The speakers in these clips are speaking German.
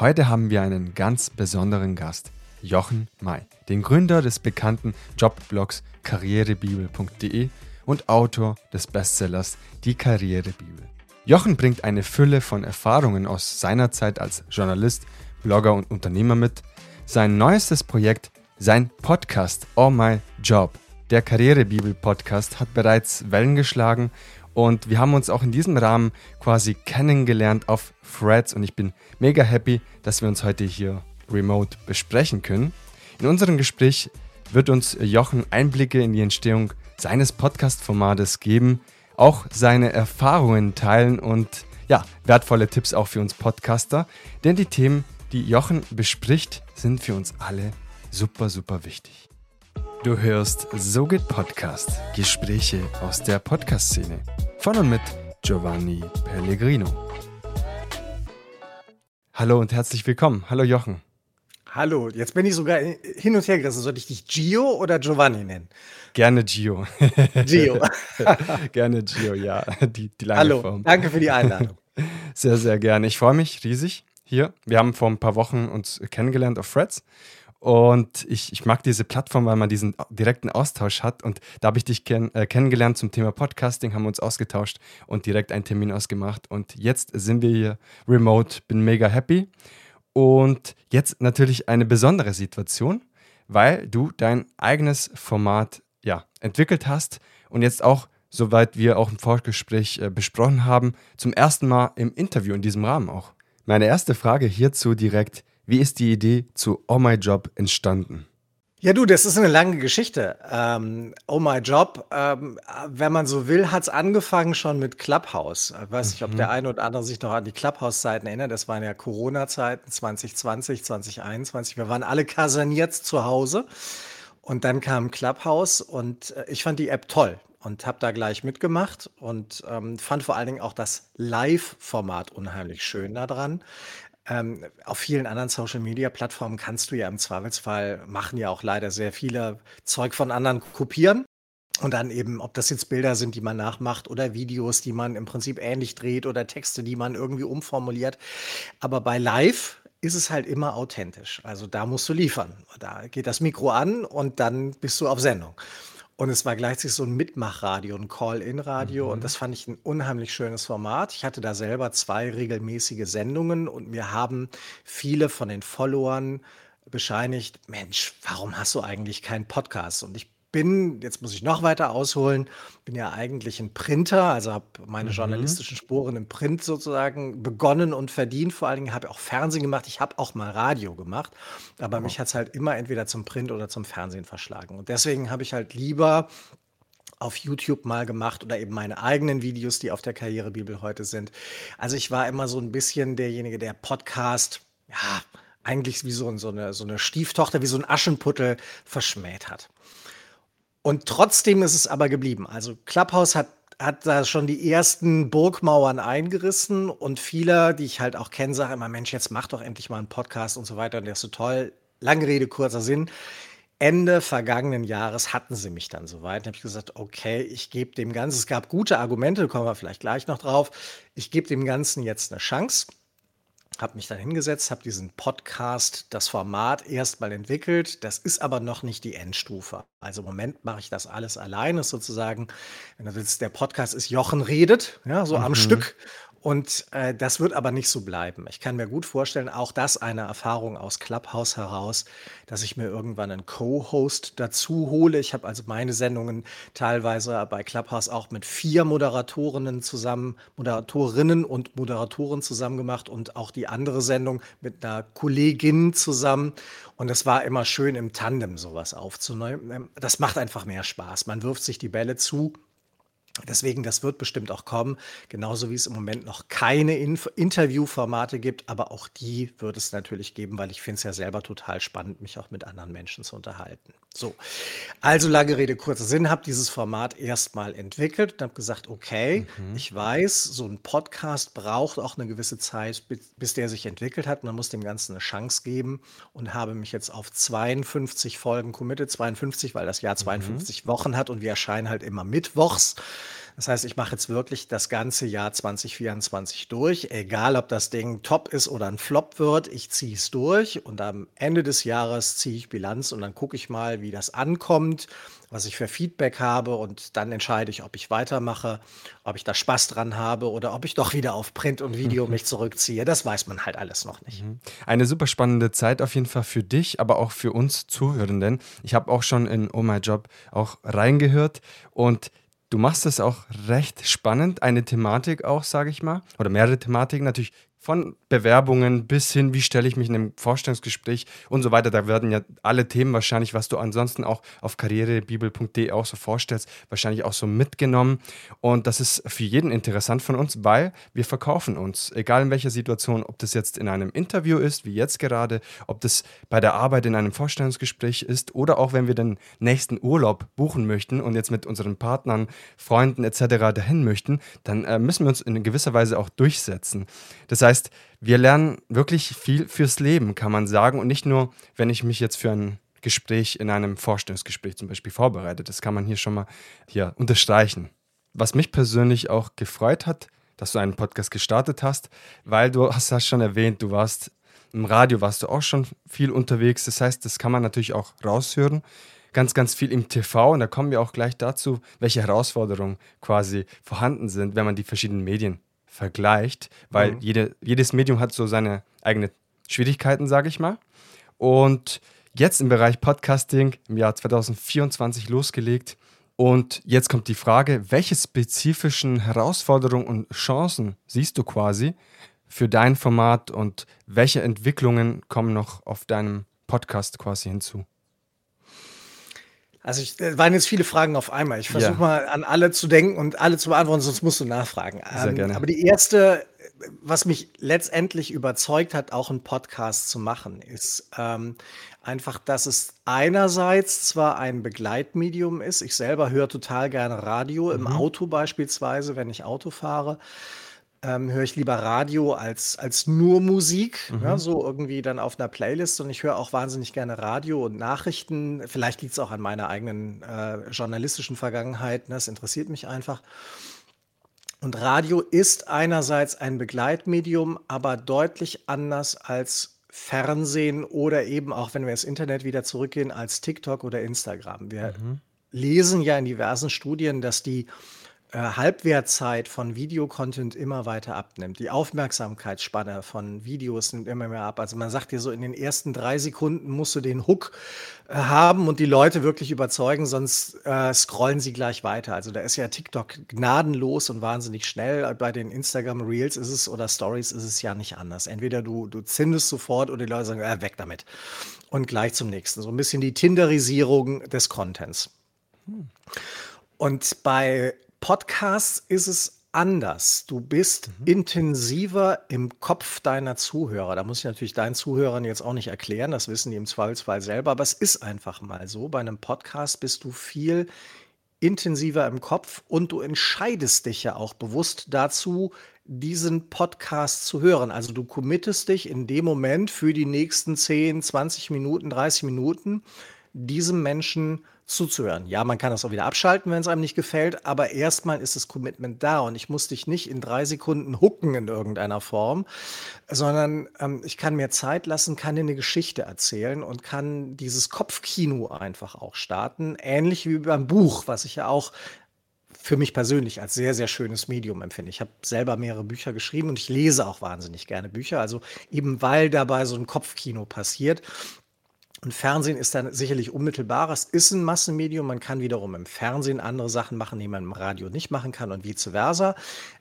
Heute haben wir einen ganz besonderen Gast, Jochen May, den Gründer des bekannten Jobblogs karrierebibel.de und Autor des Bestsellers Die Karrierebibel. Jochen bringt eine Fülle von Erfahrungen aus seiner Zeit als Journalist, Blogger und Unternehmer mit. Sein neuestes Projekt, sein Podcast All My Job, der Karrierebibel Podcast, hat bereits Wellen geschlagen und wir haben uns auch in diesem Rahmen quasi kennengelernt auf Threads und ich bin mega happy, dass wir uns heute hier remote besprechen können. In unserem Gespräch wird uns Jochen Einblicke in die Entstehung seines Podcast-Formates geben, auch seine Erfahrungen teilen und ja, wertvolle Tipps auch für uns Podcaster, denn die Themen, die Jochen bespricht, sind für uns alle super, super wichtig. Du hörst So geht Podcast, Gespräche aus der Podcast-Szene von und mit Giovanni Pellegrino. Hallo und herzlich willkommen. Hallo Jochen. Hallo, jetzt bin ich sogar hin und her gerissen. Soll ich dich Gio oder Giovanni nennen? Gerne Gio. Gio. gerne Gio, ja. Die, die lange Hallo, Form. danke für die Einladung. Sehr, sehr gerne. Ich freue mich riesig hier. Wir haben vor ein paar Wochen uns kennengelernt auf Threads und ich, ich mag diese Plattform, weil man diesen direkten Austausch hat. Und da habe ich dich kenn, äh, kennengelernt zum Thema Podcasting, haben uns ausgetauscht und direkt einen Termin ausgemacht. Und jetzt sind wir hier remote, bin mega happy. Und jetzt natürlich eine besondere Situation, weil du dein eigenes Format ja, entwickelt hast und jetzt auch, soweit wir auch im Vorgespräch äh, besprochen haben, zum ersten Mal im Interview in diesem Rahmen auch. Meine erste Frage hierzu direkt, wie ist die Idee zu Oh My Job entstanden? Ja, du, das ist eine lange Geschichte. Ähm, oh My Job, ähm, wenn man so will, hat es angefangen schon mit Clubhouse. Ich weiß nicht, ob der eine oder andere sich noch an die Clubhouse-Zeiten erinnert. Das waren ja Corona-Zeiten 2020, 2021. Wir waren alle kaserniert zu Hause. Und dann kam Clubhouse und äh, ich fand die App toll und habe da gleich mitgemacht und ähm, fand vor allen Dingen auch das Live-Format unheimlich schön daran. Ähm, auf vielen anderen Social-Media-Plattformen kannst du ja im Zweifelsfall, machen ja auch leider sehr viele Zeug von anderen kopieren. Und dann eben, ob das jetzt Bilder sind, die man nachmacht oder Videos, die man im Prinzip ähnlich dreht oder Texte, die man irgendwie umformuliert. Aber bei Live ist es halt immer authentisch. Also da musst du liefern. Da geht das Mikro an und dann bist du auf Sendung. Und es war gleichzeitig so ein Mitmachradio, ein Call-in-Radio. Mhm. Und das fand ich ein unheimlich schönes Format. Ich hatte da selber zwei regelmäßige Sendungen und mir haben viele von den Followern bescheinigt, Mensch, warum hast du eigentlich keinen Podcast? Und ich bin, jetzt muss ich noch weiter ausholen, bin ja eigentlich ein Printer, also habe meine Mhm. journalistischen Spuren im Print sozusagen begonnen und verdient. Vor allen Dingen habe auch Fernsehen gemacht. Ich habe auch mal Radio gemacht, aber mich hat es halt immer entweder zum Print oder zum Fernsehen verschlagen. Und deswegen habe ich halt lieber auf YouTube mal gemacht oder eben meine eigenen Videos, die auf der Karrierebibel heute sind. Also ich war immer so ein bisschen derjenige, der Podcast, ja, eigentlich wie so, so, eine, so eine Stieftochter, wie so ein Aschenputtel verschmäht hat. Und trotzdem ist es aber geblieben. Also Clubhouse hat hat da schon die ersten Burgmauern eingerissen und viele, die ich halt auch kenne, sagen immer, Mensch, jetzt mach doch endlich mal einen Podcast und so weiter und der ist so toll. Lange Rede, kurzer Sinn. Ende vergangenen Jahres hatten sie mich dann soweit. Da habe ich gesagt, okay, ich gebe dem Ganzen, es gab gute Argumente, kommen wir vielleicht gleich noch drauf. Ich gebe dem Ganzen jetzt eine Chance habe mich dann hingesetzt, habe diesen Podcast, das Format erstmal entwickelt. Das ist aber noch nicht die Endstufe. Also im Moment mache ich das alles alleine sozusagen. Wenn du willst, der Podcast ist Jochen redet, ja, so am mhm. Stück. Und äh, das wird aber nicht so bleiben. Ich kann mir gut vorstellen, auch das eine Erfahrung aus Clubhouse heraus, dass ich mir irgendwann einen Co-Host dazu hole. Ich habe also meine Sendungen teilweise bei Clubhouse auch mit vier Moderatorinnen zusammen, Moderatorinnen und Moderatoren zusammen gemacht und auch die andere Sendung mit einer Kollegin zusammen. Und es war immer schön im Tandem sowas aufzunehmen. Das macht einfach mehr Spaß. Man wirft sich die Bälle zu Deswegen, das wird bestimmt auch kommen, genauso wie es im Moment noch keine Inf Interviewformate gibt, aber auch die wird es natürlich geben, weil ich finde es ja selber total spannend, mich auch mit anderen Menschen zu unterhalten. So, also lange Rede, kurzer Sinn, habe dieses Format erstmal entwickelt und habe gesagt, okay, mhm. ich weiß, so ein Podcast braucht auch eine gewisse Zeit, bis, bis der sich entwickelt hat. Man muss dem Ganzen eine Chance geben und habe mich jetzt auf 52 Folgen committed, 52, weil das Jahr 52 mhm. Wochen hat und wir erscheinen halt immer mittwochs. Das heißt, ich mache jetzt wirklich das ganze Jahr 2024 durch, egal ob das Ding top ist oder ein Flop wird, ich ziehe es durch und am Ende des Jahres ziehe ich Bilanz und dann gucke ich mal, wie das ankommt was ich für Feedback habe und dann entscheide ich, ob ich weitermache, ob ich da Spaß dran habe oder ob ich doch wieder auf Print und Video mich zurückziehe. Das weiß man halt alles noch nicht. Mhm. Eine super spannende Zeit auf jeden Fall für dich, aber auch für uns Zuhörenden. Ich habe auch schon in Oh My Job auch reingehört und Du machst es auch recht spannend, eine Thematik auch, sage ich mal, oder mehrere Thematiken. Natürlich von Bewerbungen bis hin, wie stelle ich mich in einem Vorstellungsgespräch und so weiter. Da werden ja alle Themen wahrscheinlich, was du ansonsten auch auf karrierebibel.de auch so vorstellst, wahrscheinlich auch so mitgenommen. Und das ist für jeden interessant von uns, weil wir verkaufen uns, egal in welcher Situation, ob das jetzt in einem Interview ist, wie jetzt gerade, ob das bei der Arbeit in einem Vorstellungsgespräch ist oder auch wenn wir den nächsten Urlaub buchen möchten und jetzt mit unseren Partnern, Freunden etc. dahin möchten, dann äh, müssen wir uns in gewisser Weise auch durchsetzen. Das heißt, heißt, wir lernen wirklich viel fürs Leben, kann man sagen. Und nicht nur, wenn ich mich jetzt für ein Gespräch in einem Vorstellungsgespräch zum Beispiel vorbereite. Das kann man hier schon mal hier unterstreichen. Was mich persönlich auch gefreut hat, dass du einen Podcast gestartet hast, weil du hast das schon erwähnt, du warst im Radio, warst du auch schon viel unterwegs. Das heißt, das kann man natürlich auch raushören. Ganz, ganz viel im TV und da kommen wir auch gleich dazu, welche Herausforderungen quasi vorhanden sind, wenn man die verschiedenen Medien vergleicht, weil mhm. jede, jedes Medium hat so seine eigenen Schwierigkeiten, sage ich mal. Und jetzt im Bereich Podcasting im Jahr 2024 losgelegt. Und jetzt kommt die Frage, welche spezifischen Herausforderungen und Chancen siehst du quasi für dein Format und welche Entwicklungen kommen noch auf deinem Podcast quasi hinzu? Also ich, waren jetzt viele Fragen auf einmal. Ich versuche ja. mal an alle zu denken und alle zu beantworten, sonst musst du nachfragen. Sehr ähm, gerne. Aber die erste, was mich letztendlich überzeugt hat, auch einen Podcast zu machen, ist ähm, einfach, dass es einerseits zwar ein Begleitmedium ist. Ich selber höre total gerne Radio, mhm. im Auto beispielsweise, wenn ich Auto fahre ähm, höre ich lieber Radio als, als nur Musik, mhm. ja, so irgendwie dann auf einer Playlist. Und ich höre auch wahnsinnig gerne Radio und Nachrichten. Vielleicht liegt es auch an meiner eigenen äh, journalistischen Vergangenheit. Ne? Das interessiert mich einfach. Und Radio ist einerseits ein Begleitmedium, aber deutlich anders als Fernsehen oder eben auch, wenn wir ins Internet wieder zurückgehen, als TikTok oder Instagram. Wir mhm. lesen ja in diversen Studien, dass die äh, Halbwertzeit von Videocontent immer weiter abnimmt. Die Aufmerksamkeitsspanne von Videos nimmt immer mehr ab. Also man sagt dir so, in den ersten drei Sekunden musst du den Hook äh, haben und die Leute wirklich überzeugen, sonst äh, scrollen sie gleich weiter. Also da ist ja TikTok gnadenlos und wahnsinnig schnell. Bei den Instagram Reels ist es oder Stories ist es ja nicht anders. Entweder du, du zündest sofort oder die Leute sagen, äh, weg damit. Und gleich zum nächsten. So ein bisschen die Tinderisierung des Contents. Hm. Und bei Podcasts ist es anders. Du bist mhm. intensiver im Kopf deiner Zuhörer. Da muss ich natürlich deinen Zuhörern jetzt auch nicht erklären, das wissen die im Zweifelsfall selber, aber es ist einfach mal so. Bei einem Podcast bist du viel intensiver im Kopf und du entscheidest dich ja auch bewusst dazu, diesen Podcast zu hören. Also du committest dich in dem Moment für die nächsten 10, 20 Minuten, 30 Minuten diesem Menschen zuzuhören. Ja, man kann das auch wieder abschalten, wenn es einem nicht gefällt, aber erstmal ist das Commitment da und ich muss dich nicht in drei Sekunden hucken in irgendeiner Form, sondern ähm, ich kann mir Zeit lassen, kann dir eine Geschichte erzählen und kann dieses Kopfkino einfach auch starten, ähnlich wie beim Buch, was ich ja auch für mich persönlich als sehr, sehr schönes Medium empfinde. Ich habe selber mehrere Bücher geschrieben und ich lese auch wahnsinnig gerne Bücher. Also eben weil dabei so ein Kopfkino passiert. Und Fernsehen ist dann sicherlich unmittelbarer. Es ist ein Massenmedium. Man kann wiederum im Fernsehen andere Sachen machen, die man im Radio nicht machen kann und vice versa.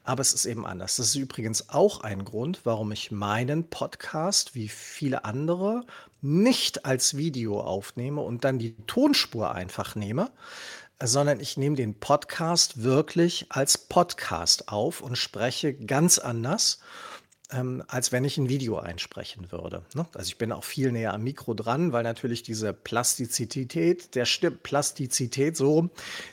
Aber es ist eben anders. Das ist übrigens auch ein Grund, warum ich meinen Podcast, wie viele andere, nicht als Video aufnehme und dann die Tonspur einfach nehme, sondern ich nehme den Podcast wirklich als Podcast auf und spreche ganz anders ähm, als wenn ich ein Video einsprechen würde. Ne? Also ich bin auch viel näher am Mikro dran, weil natürlich diese Plastizität der Stimme, Plastizität so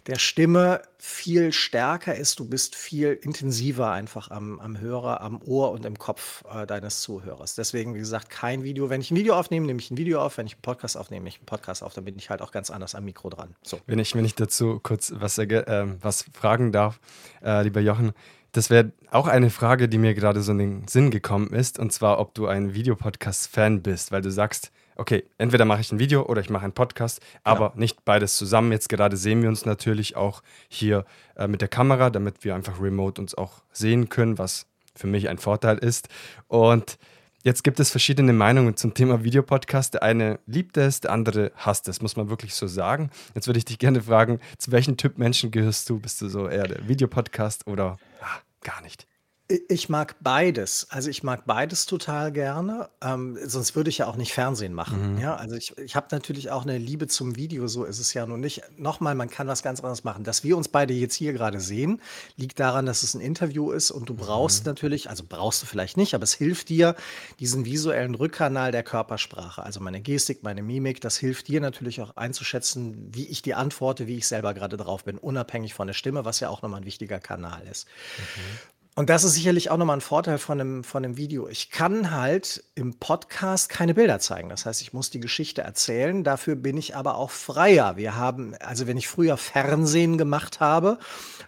der Stimme viel stärker ist. Du bist viel intensiver einfach am, am Hörer, am Ohr und im Kopf äh, deines Zuhörers. Deswegen, wie gesagt, kein Video. Wenn ich ein Video aufnehme, nehme ich ein Video auf. Wenn ich einen Podcast aufnehme, nehme ich einen Podcast auf. Dann bin ich halt auch ganz anders am Mikro dran. So. Wenn ich, wenn ich dazu kurz was, äh, was fragen darf, äh, lieber Jochen, das wäre auch eine Frage, die mir gerade so in den Sinn gekommen ist, und zwar, ob du ein Videopodcast-Fan bist, weil du sagst, okay, entweder mache ich ein Video oder ich mache einen Podcast, aber genau. nicht beides zusammen. Jetzt gerade sehen wir uns natürlich auch hier äh, mit der Kamera, damit wir einfach remote uns auch sehen können, was für mich ein Vorteil ist. Und Jetzt gibt es verschiedene Meinungen zum Thema Videopodcast. Der eine liebt es, der andere hasst es, muss man wirklich so sagen. Jetzt würde ich dich gerne fragen, zu welchem Typ Menschen gehörst du? Bist du so eher der Videopodcast oder gar nicht? Ich mag beides. Also ich mag beides total gerne. Ähm, sonst würde ich ja auch nicht Fernsehen machen. Mhm. Ja, also ich, ich habe natürlich auch eine Liebe zum Video, so ist es ja nun nicht. Nochmal, man kann was ganz anderes machen. Dass wir uns beide jetzt hier gerade sehen, liegt daran, dass es ein Interview ist und du brauchst mhm. natürlich, also brauchst du vielleicht nicht, aber es hilft dir, diesen visuellen Rückkanal der Körpersprache, also meine Gestik, meine Mimik, das hilft dir natürlich auch einzuschätzen, wie ich die antworte, wie ich selber gerade drauf bin, unabhängig von der Stimme, was ja auch nochmal ein wichtiger Kanal ist. Mhm. Und das ist sicherlich auch nochmal ein Vorteil von einem, von einem Video. Ich kann halt im Podcast keine Bilder zeigen. Das heißt, ich muss die Geschichte erzählen. Dafür bin ich aber auch freier. Wir haben, also wenn ich früher Fernsehen gemacht habe,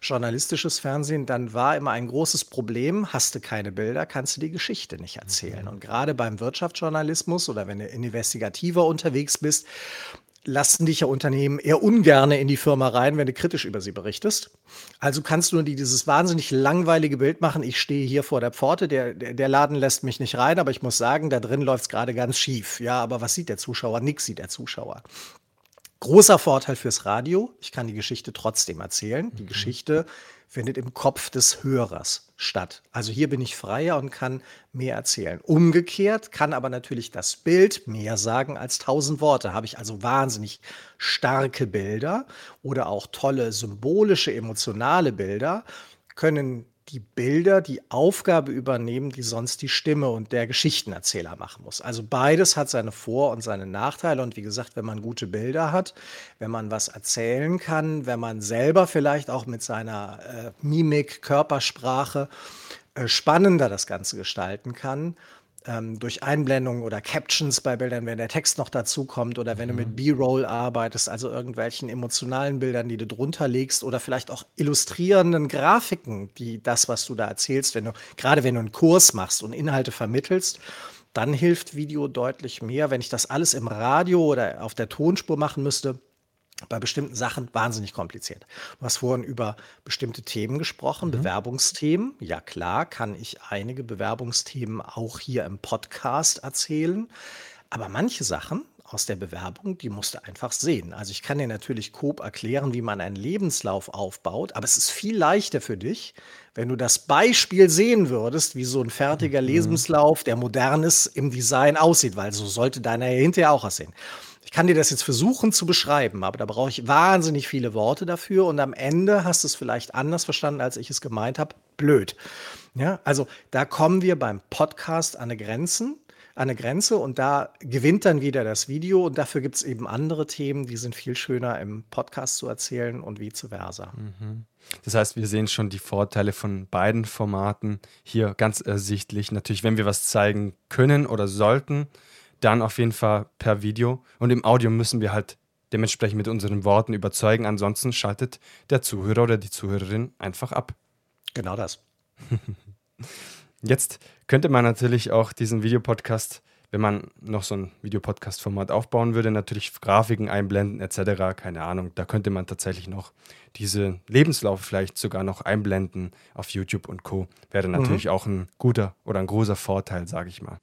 journalistisches Fernsehen, dann war immer ein großes Problem. Hast du keine Bilder, kannst du die Geschichte nicht erzählen. Und gerade beim Wirtschaftsjournalismus oder wenn du investigativer unterwegs bist, lassen dich ja Unternehmen eher ungerne in die Firma rein, wenn du kritisch über sie berichtest. Also kannst du nur dieses wahnsinnig langweilige Bild machen. Ich stehe hier vor der Pforte, der, der, der Laden lässt mich nicht rein, aber ich muss sagen, da drin läuft es gerade ganz schief. Ja, aber was sieht der Zuschauer? Nix sieht der Zuschauer. Großer Vorteil fürs Radio. Ich kann die Geschichte trotzdem erzählen. Die mhm. Geschichte findet im Kopf des Hörers statt. Also hier bin ich freier und kann mehr erzählen. Umgekehrt kann aber natürlich das Bild mehr sagen als tausend Worte. Habe ich also wahnsinnig starke Bilder oder auch tolle symbolische, emotionale Bilder, können die Bilder die Aufgabe übernehmen, die sonst die Stimme und der Geschichtenerzähler machen muss. Also beides hat seine Vor- und seine Nachteile. Und wie gesagt, wenn man gute Bilder hat, wenn man was erzählen kann, wenn man selber vielleicht auch mit seiner äh, Mimik, Körpersprache äh, spannender das Ganze gestalten kann, ähm, durch Einblendungen oder Captions bei Bildern, wenn der Text noch dazu kommt oder wenn du mit mhm. B-Roll arbeitest, also irgendwelchen emotionalen Bildern, die du drunter legst oder vielleicht auch illustrierenden Grafiken, die das, was du da erzählst, wenn du, gerade wenn du einen Kurs machst und Inhalte vermittelst, dann hilft Video deutlich mehr. Wenn ich das alles im Radio oder auf der Tonspur machen müsste, bei bestimmten Sachen wahnsinnig kompliziert. Du hast vorhin über bestimmte Themen gesprochen, mhm. Bewerbungsthemen. Ja klar, kann ich einige Bewerbungsthemen auch hier im Podcast erzählen. Aber manche Sachen aus der Bewerbung, die musst du einfach sehen. Also ich kann dir natürlich Coop erklären, wie man einen Lebenslauf aufbaut, aber es ist viel leichter für dich, wenn du das Beispiel sehen würdest, wie so ein fertiger mhm. Lebenslauf, der modern ist, im Design aussieht, weil so sollte deiner hinterher auch aussehen. Ich kann dir das jetzt versuchen zu beschreiben, aber da brauche ich wahnsinnig viele Worte dafür und am Ende hast du es vielleicht anders verstanden, als ich es gemeint habe. Blöd. Ja, also da kommen wir beim Podcast an eine Grenzen, an eine Grenze und da gewinnt dann wieder das Video und dafür gibt es eben andere Themen, die sind viel schöner im Podcast zu erzählen und vice versa. Mhm. Das heißt, wir sehen schon die Vorteile von beiden Formaten hier ganz ersichtlich. Natürlich, wenn wir was zeigen können oder sollten, dann auf jeden Fall per Video. Und im Audio müssen wir halt dementsprechend mit unseren Worten überzeugen. Ansonsten schaltet der Zuhörer oder die Zuhörerin einfach ab. Genau das. Jetzt könnte man natürlich auch diesen Videopodcast, wenn man noch so ein Videopodcast-Format aufbauen würde, natürlich Grafiken einblenden etc. Keine Ahnung. Da könnte man tatsächlich noch diese Lebenslauf vielleicht sogar noch einblenden auf YouTube und Co. Wäre natürlich mhm. auch ein guter oder ein großer Vorteil, sage ich mal.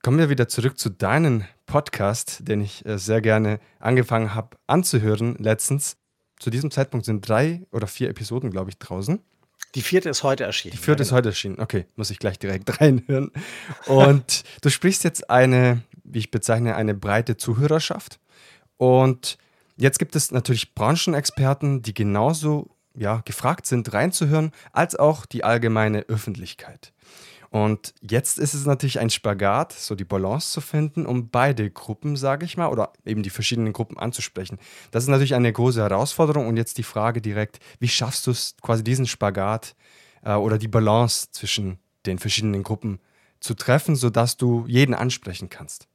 Kommen wir wieder zurück zu deinem Podcast, den ich äh, sehr gerne angefangen habe anzuhören letztens. Zu diesem Zeitpunkt sind drei oder vier Episoden, glaube ich, draußen. Die vierte ist heute erschienen. Die vierte ja, genau. ist heute erschienen. Okay, muss ich gleich direkt reinhören. Und du sprichst jetzt eine, wie ich bezeichne, eine breite Zuhörerschaft. Und jetzt gibt es natürlich Branchenexperten, die genauso ja, gefragt sind, reinzuhören, als auch die allgemeine Öffentlichkeit. Und jetzt ist es natürlich ein Spagat, so die Balance zu finden, um beide Gruppen, sage ich mal, oder eben die verschiedenen Gruppen anzusprechen. Das ist natürlich eine große Herausforderung. Und jetzt die Frage direkt, wie schaffst du es, quasi diesen Spagat äh, oder die Balance zwischen den verschiedenen Gruppen zu treffen, sodass du jeden ansprechen kannst?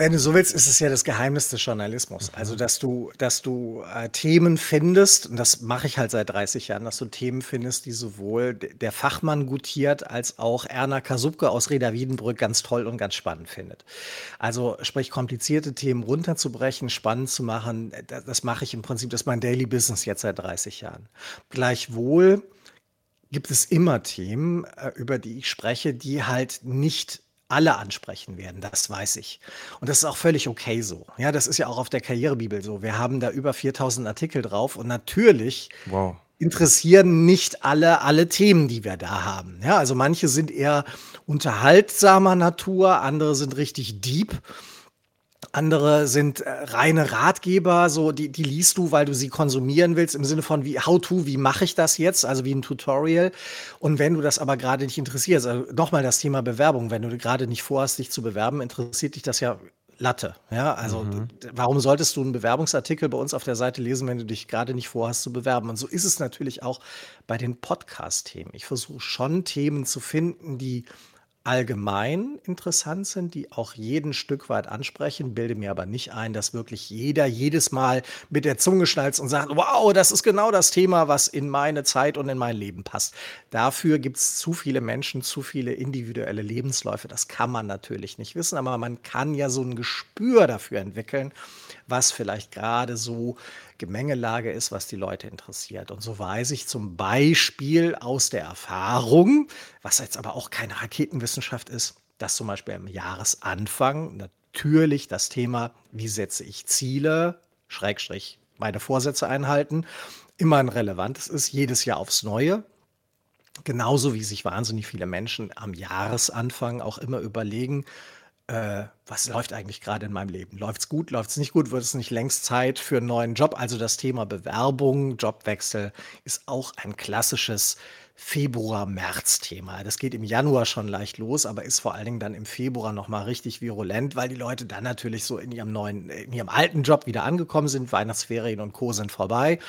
Wenn du so willst, ist es ja das Geheimnis des Journalismus. Mhm. Also, dass du, dass du äh, Themen findest, und das mache ich halt seit 30 Jahren, dass du Themen findest, die sowohl der Fachmann gutiert, als auch Erna Kasubke aus Reda Wiedenbrück ganz toll und ganz spannend findet. Also, sprich, komplizierte Themen runterzubrechen, spannend zu machen, das, das mache ich im Prinzip, das ist mein Daily Business jetzt seit 30 Jahren. Gleichwohl gibt es immer Themen, äh, über die ich spreche, die halt nicht alle ansprechen werden, das weiß ich. Und das ist auch völlig okay so. Ja, das ist ja auch auf der Karrierebibel so. Wir haben da über 4000 Artikel drauf und natürlich wow. interessieren nicht alle alle Themen, die wir da haben. Ja, also manche sind eher unterhaltsamer Natur, andere sind richtig deep. Andere sind äh, reine Ratgeber, so die, die liest du, weil du sie konsumieren willst, im Sinne von wie how to, wie mache ich das jetzt, also wie ein Tutorial. Und wenn du das aber gerade nicht interessierst, also nochmal das Thema Bewerbung, wenn du gerade nicht vorhast, dich zu bewerben, interessiert dich das ja Latte. Ja, also mhm. warum solltest du einen Bewerbungsartikel bei uns auf der Seite lesen, wenn du dich gerade nicht vorhast zu bewerben? Und so ist es natürlich auch bei den Podcast-Themen. Ich versuche schon Themen zu finden, die allgemein interessant sind, die auch jeden Stück weit ansprechen, bilde mir aber nicht ein, dass wirklich jeder jedes Mal mit der Zunge schnalzt und sagt, wow, das ist genau das Thema, was in meine Zeit und in mein Leben passt. Dafür gibt es zu viele Menschen, zu viele individuelle Lebensläufe. Das kann man natürlich nicht wissen, aber man kann ja so ein Gespür dafür entwickeln, was vielleicht gerade so Gemengelage ist, was die Leute interessiert. Und so weiß ich zum Beispiel aus der Erfahrung, was jetzt aber auch keine Raketenwissenschaft ist, dass zum Beispiel am Jahresanfang natürlich das Thema, wie setze ich Ziele, Schrägstrich, meine Vorsätze einhalten, immer ein relevantes ist, jedes Jahr aufs Neue. Genauso wie sich wahnsinnig viele Menschen am Jahresanfang auch immer überlegen, äh, was läuft eigentlich gerade in meinem Leben? Läuft es gut, läuft es nicht gut? Wird es nicht längst Zeit für einen neuen Job? Also das Thema Bewerbung, Jobwechsel ist auch ein klassisches Februar-März-Thema. Das geht im Januar schon leicht los, aber ist vor allen Dingen dann im Februar nochmal richtig virulent, weil die Leute dann natürlich so in ihrem neuen, in ihrem alten Job wieder angekommen sind. Weihnachtsferien und Co. sind vorbei.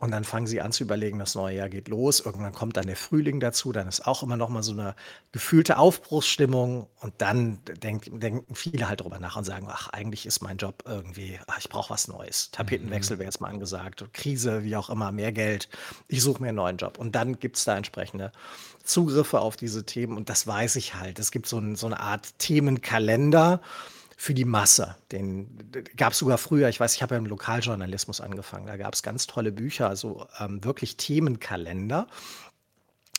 Und dann fangen sie an zu überlegen, das neue Jahr geht los. Irgendwann kommt dann der Frühling dazu. Dann ist auch immer noch mal so eine gefühlte Aufbruchsstimmung. Und dann denk, denken viele halt drüber nach und sagen, ach, eigentlich ist mein Job irgendwie, ach, ich brauche was Neues. Tapetenwechsel mhm. wäre jetzt mal angesagt. Krise, wie auch immer, mehr Geld. Ich suche mir einen neuen Job. Und dann gibt es da entsprechende Zugriffe auf diese Themen. Und das weiß ich halt. Es gibt so, ein, so eine Art Themenkalender für die Masse. Den gab es sogar früher, ich weiß, ich habe ja im Lokaljournalismus angefangen, da gab es ganz tolle Bücher, also ähm, wirklich Themenkalender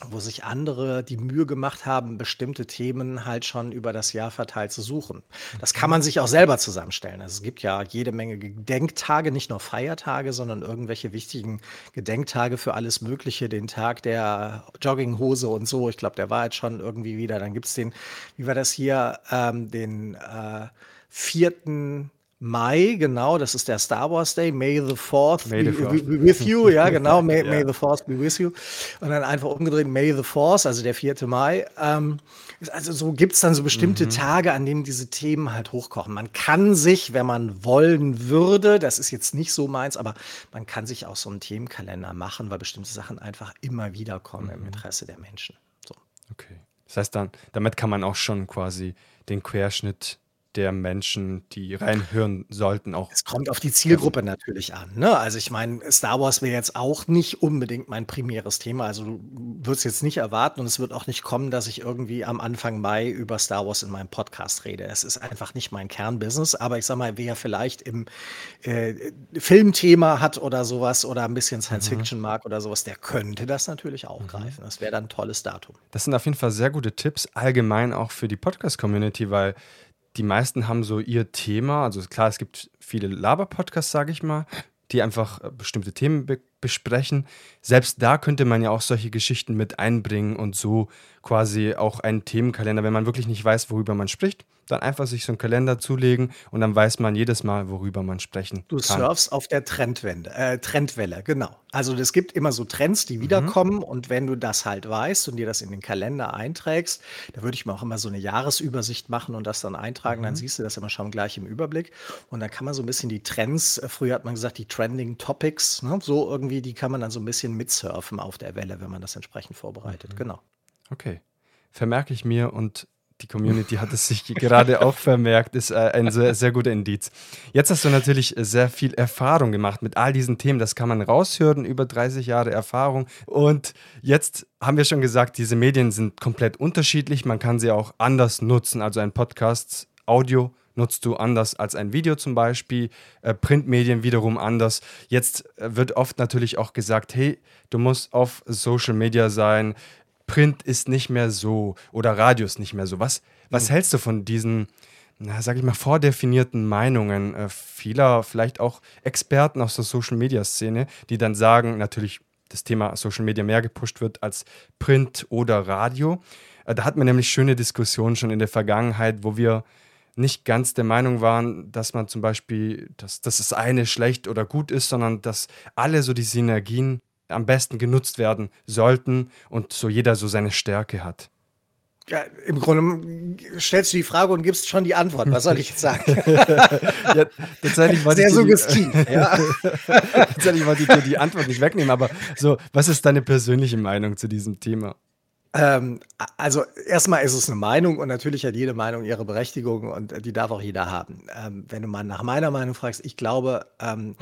wo sich andere die Mühe gemacht haben, bestimmte Themen halt schon über das Jahr verteilt zu suchen. Das kann man sich auch selber zusammenstellen. Also es gibt ja jede Menge Gedenktage, nicht nur Feiertage, sondern irgendwelche wichtigen Gedenktage für alles Mögliche. Den Tag der Jogginghose und so. Ich glaube, der war jetzt schon irgendwie wieder. Dann gibt es den, wie war das hier, ähm, den äh, vierten Mai, genau, das ist der Star Wars Day. May the Fourth be, be, with you, ja, genau. May, ja. may, the Fourth be with you. Und dann einfach umgedreht, May the Fourth, also der 4. Mai. Ähm, also so gibt es dann so bestimmte mhm. Tage, an denen diese Themen halt hochkochen. Man kann sich, wenn man wollen würde, das ist jetzt nicht so meins, aber man kann sich auch so einen Themenkalender machen, weil bestimmte Sachen einfach immer wieder kommen mhm. im Interesse der Menschen. So. Okay. Das heißt dann, damit kann man auch schon quasi den Querschnitt der Menschen, die reinhören sollten, auch. Es kommt auf die Zielgruppe natürlich an. Ne? Also ich meine, Star Wars wäre jetzt auch nicht unbedingt mein primäres Thema. Also du wirst jetzt nicht erwarten und es wird auch nicht kommen, dass ich irgendwie am Anfang Mai über Star Wars in meinem Podcast rede. Es ist einfach nicht mein Kernbusiness. Aber ich sag mal, wer vielleicht im äh, Filmthema hat oder sowas oder ein bisschen Science mhm. Fiction mag oder sowas, der könnte das natürlich aufgreifen. Mhm. Das wäre dann ein tolles Datum. Das sind auf jeden Fall sehr gute Tipps, allgemein auch für die Podcast-Community, weil die meisten haben so ihr Thema. Also klar, es gibt viele Laber-Podcasts, sage ich mal, die einfach äh, bestimmte Themen be besprechen. Selbst da könnte man ja auch solche Geschichten mit einbringen und so quasi auch einen Themenkalender, wenn man wirklich nicht weiß, worüber man spricht, dann einfach sich so einen Kalender zulegen und dann weiß man jedes Mal, worüber man sprechen Du kann. surfst auf der Trendwende, äh, Trendwelle, genau. Also es gibt immer so Trends, die Mhm. wiederkommen und wenn du das halt weißt und dir das in den Kalender einträgst, da würde ich mir auch immer so eine Jahresübersicht machen und das dann eintragen, dann Mhm. siehst du das immer schon gleich im Überblick und dann kann man so ein bisschen die Trends, äh, früher hat man gesagt, die Trending Topics, ne, so irgendwie, die kann man dann so ein bisschen mitsurfen auf der Welle, wenn man das entsprechend vorbereitet. Mhm. Genau. Okay. Vermerke ich mir und die Community hat es sich gerade auch vermerkt, ist äh, ein sehr, sehr guter Indiz. Jetzt hast du natürlich sehr viel Erfahrung gemacht mit all diesen Themen. Das kann man raushören, über 30 Jahre Erfahrung. Und jetzt haben wir schon gesagt, diese Medien sind komplett unterschiedlich. Man kann sie auch anders nutzen. Also ein Podcast, Audio nutzt du anders als ein Video zum Beispiel, äh, Printmedien wiederum anders. Jetzt äh, wird oft natürlich auch gesagt, hey, du musst auf Social Media sein, Print ist nicht mehr so oder Radio ist nicht mehr so. Was, was hältst du von diesen, na, sag ich mal, vordefinierten Meinungen äh, vieler, vielleicht auch Experten aus der Social Media Szene, die dann sagen, natürlich das Thema Social Media mehr gepusht wird als Print oder Radio. Äh, da hatten wir nämlich schöne Diskussionen schon in der Vergangenheit, wo wir nicht ganz der Meinung waren, dass man zum Beispiel, dass, dass das eine schlecht oder gut ist, sondern dass alle so die Synergien am besten genutzt werden sollten und so jeder so seine Stärke hat. Ja, im Grunde stellst du die Frage und gibst schon die Antwort. Was soll ich jetzt sagen? Ja, tatsächlich wollte Sehr ich dir die- suggestiv, ja. Tatsächlich wollte ich dir die Antwort nicht wegnehmen, aber so, was ist deine persönliche Meinung zu diesem Thema? Ähm, also erstmal ist es eine Meinung und natürlich hat jede Meinung ihre Berechtigung und äh, die darf auch jeder haben. Ähm, wenn du mal nach meiner Meinung fragst, ich glaube, ähm,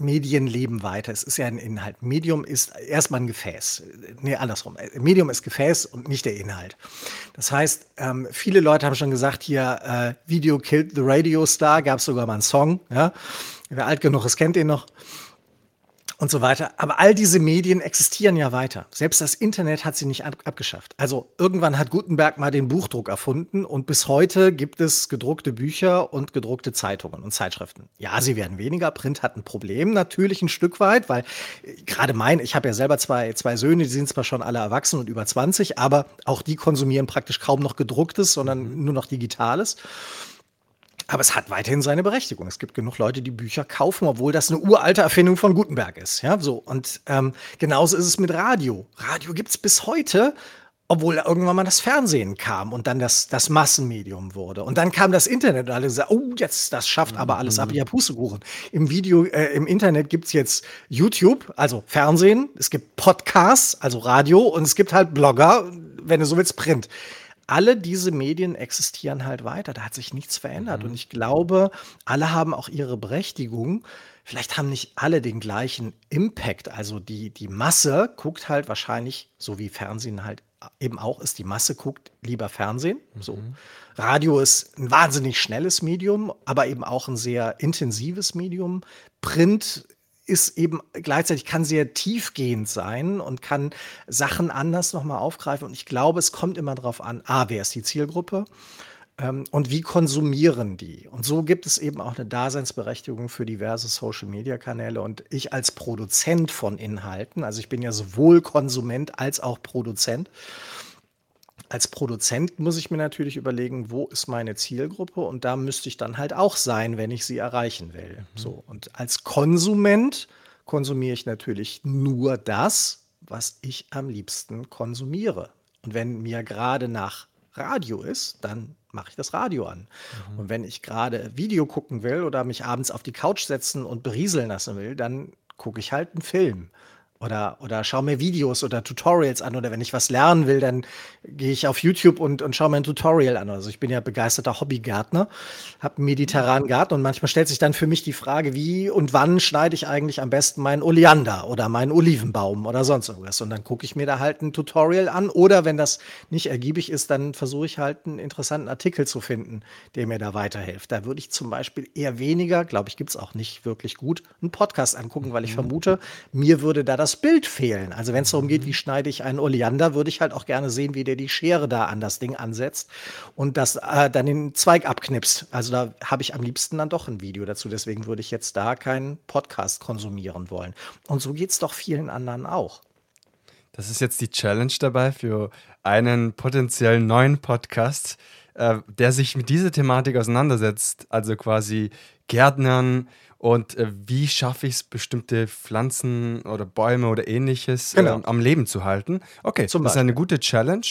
Medien leben weiter. Es ist ja ein Inhalt. Medium ist erstmal ein Gefäß. Nee, andersrum. Medium ist Gefäß und nicht der Inhalt. Das heißt, ähm, viele Leute haben schon gesagt, hier äh, Video killed the Radio Star, gab es sogar mal einen Song. Ja? Wer alt genug ist, kennt den noch und so weiter. Aber all diese Medien existieren ja weiter. Selbst das Internet hat sie nicht ab abgeschafft. Also irgendwann hat Gutenberg mal den Buchdruck erfunden und bis heute gibt es gedruckte Bücher und gedruckte Zeitungen und Zeitschriften. Ja, sie werden weniger. Print hat ein Problem natürlich ein Stück weit, weil äh, gerade mein, ich habe ja selber zwei, zwei Söhne, die sind zwar schon alle erwachsen und über 20, aber auch die konsumieren praktisch kaum noch gedrucktes, sondern nur noch digitales. Aber es hat weiterhin seine Berechtigung. Es gibt genug Leute, die Bücher kaufen, obwohl das eine uralte Erfindung von Gutenberg ist. Ja, so. Und ähm, genauso ist es mit Radio. Radio gibt es bis heute, obwohl irgendwann mal das Fernsehen kam und dann das, das Massenmedium wurde. Und dann kam das Internet und alle gesagt, oh, jetzt, das schafft aber alles ab. Ja, Pustekuchen. Im Video, äh, im Internet gibt es jetzt YouTube, also Fernsehen, es gibt Podcasts, also Radio, und es gibt halt Blogger, wenn du so willst, Print alle diese Medien existieren halt weiter. Da hat sich nichts verändert. Und ich glaube, alle haben auch ihre Berechtigung. Vielleicht haben nicht alle den gleichen Impact. Also die, die Masse guckt halt wahrscheinlich, so wie Fernsehen halt eben auch ist, die Masse guckt lieber Fernsehen. So. Radio ist ein wahnsinnig schnelles Medium, aber eben auch ein sehr intensives Medium. Print ist eben gleichzeitig kann sehr tiefgehend sein und kann Sachen anders nochmal aufgreifen. Und ich glaube, es kommt immer darauf an, a, wer ist die Zielgruppe ähm, und wie konsumieren die. Und so gibt es eben auch eine Daseinsberechtigung für diverse Social-Media-Kanäle. Und ich als Produzent von Inhalten, also ich bin ja sowohl Konsument als auch Produzent, als Produzent muss ich mir natürlich überlegen, wo ist meine Zielgruppe und da müsste ich dann halt auch sein, wenn ich sie erreichen will. So und als Konsument konsumiere ich natürlich nur das, was ich am liebsten konsumiere. Und wenn mir gerade nach Radio ist, dann mache ich das Radio an. Und wenn ich gerade Video gucken will oder mich abends auf die Couch setzen und berieseln lassen will, dann gucke ich halt einen Film. Oder, oder schaue mir Videos oder Tutorials an. Oder wenn ich was lernen will, dann gehe ich auf YouTube und, und schaue mir ein Tutorial an. Also ich bin ja begeisterter Hobbygärtner, habe einen mediterranen Garten und manchmal stellt sich dann für mich die Frage, wie und wann schneide ich eigentlich am besten meinen Oleander oder meinen Olivenbaum oder sonst irgendwas. Und dann gucke ich mir da halt ein Tutorial an. Oder wenn das nicht ergiebig ist, dann versuche ich halt einen interessanten Artikel zu finden, der mir da weiterhilft. Da würde ich zum Beispiel eher weniger, glaube ich, gibt es auch nicht wirklich gut, einen Podcast angucken, weil ich vermute, mir würde da das das Bild fehlen. Also wenn es darum geht, wie schneide ich einen Oleander, würde ich halt auch gerne sehen, wie der die Schere da an das Ding ansetzt und das äh, dann den Zweig abknipst. Also da habe ich am liebsten dann doch ein Video dazu. Deswegen würde ich jetzt da keinen Podcast konsumieren wollen. Und so geht es doch vielen anderen auch. Das ist jetzt die Challenge dabei für einen potenziellen neuen Podcast, äh, der sich mit dieser Thematik auseinandersetzt. Also quasi Gärtnern und äh, wie schaffe ich es, bestimmte Pflanzen oder Bäume oder ähnliches genau. äh, am Leben zu halten. Okay, Zum das ist eine gute Challenge.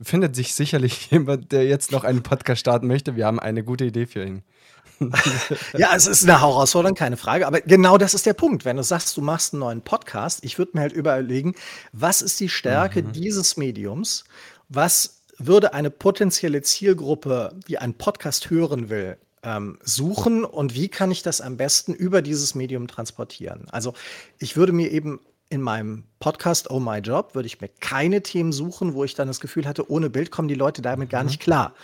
Findet sich sicherlich jemand, der jetzt noch einen Podcast starten möchte. Wir haben eine gute Idee für ihn. ja, es ist eine Herausforderung, keine Frage. Aber genau das ist der Punkt. Wenn du sagst, du machst einen neuen Podcast, ich würde mir halt überlegen, was ist die Stärke mhm. dieses Mediums? Was würde eine potenzielle Zielgruppe, die einen Podcast hören will, ähm, suchen und wie kann ich das am besten über dieses Medium transportieren? Also ich würde mir eben in meinem Podcast Oh My Job würde ich mir keine Themen suchen, wo ich dann das Gefühl hatte, ohne Bild kommen die Leute damit gar mhm. nicht klar.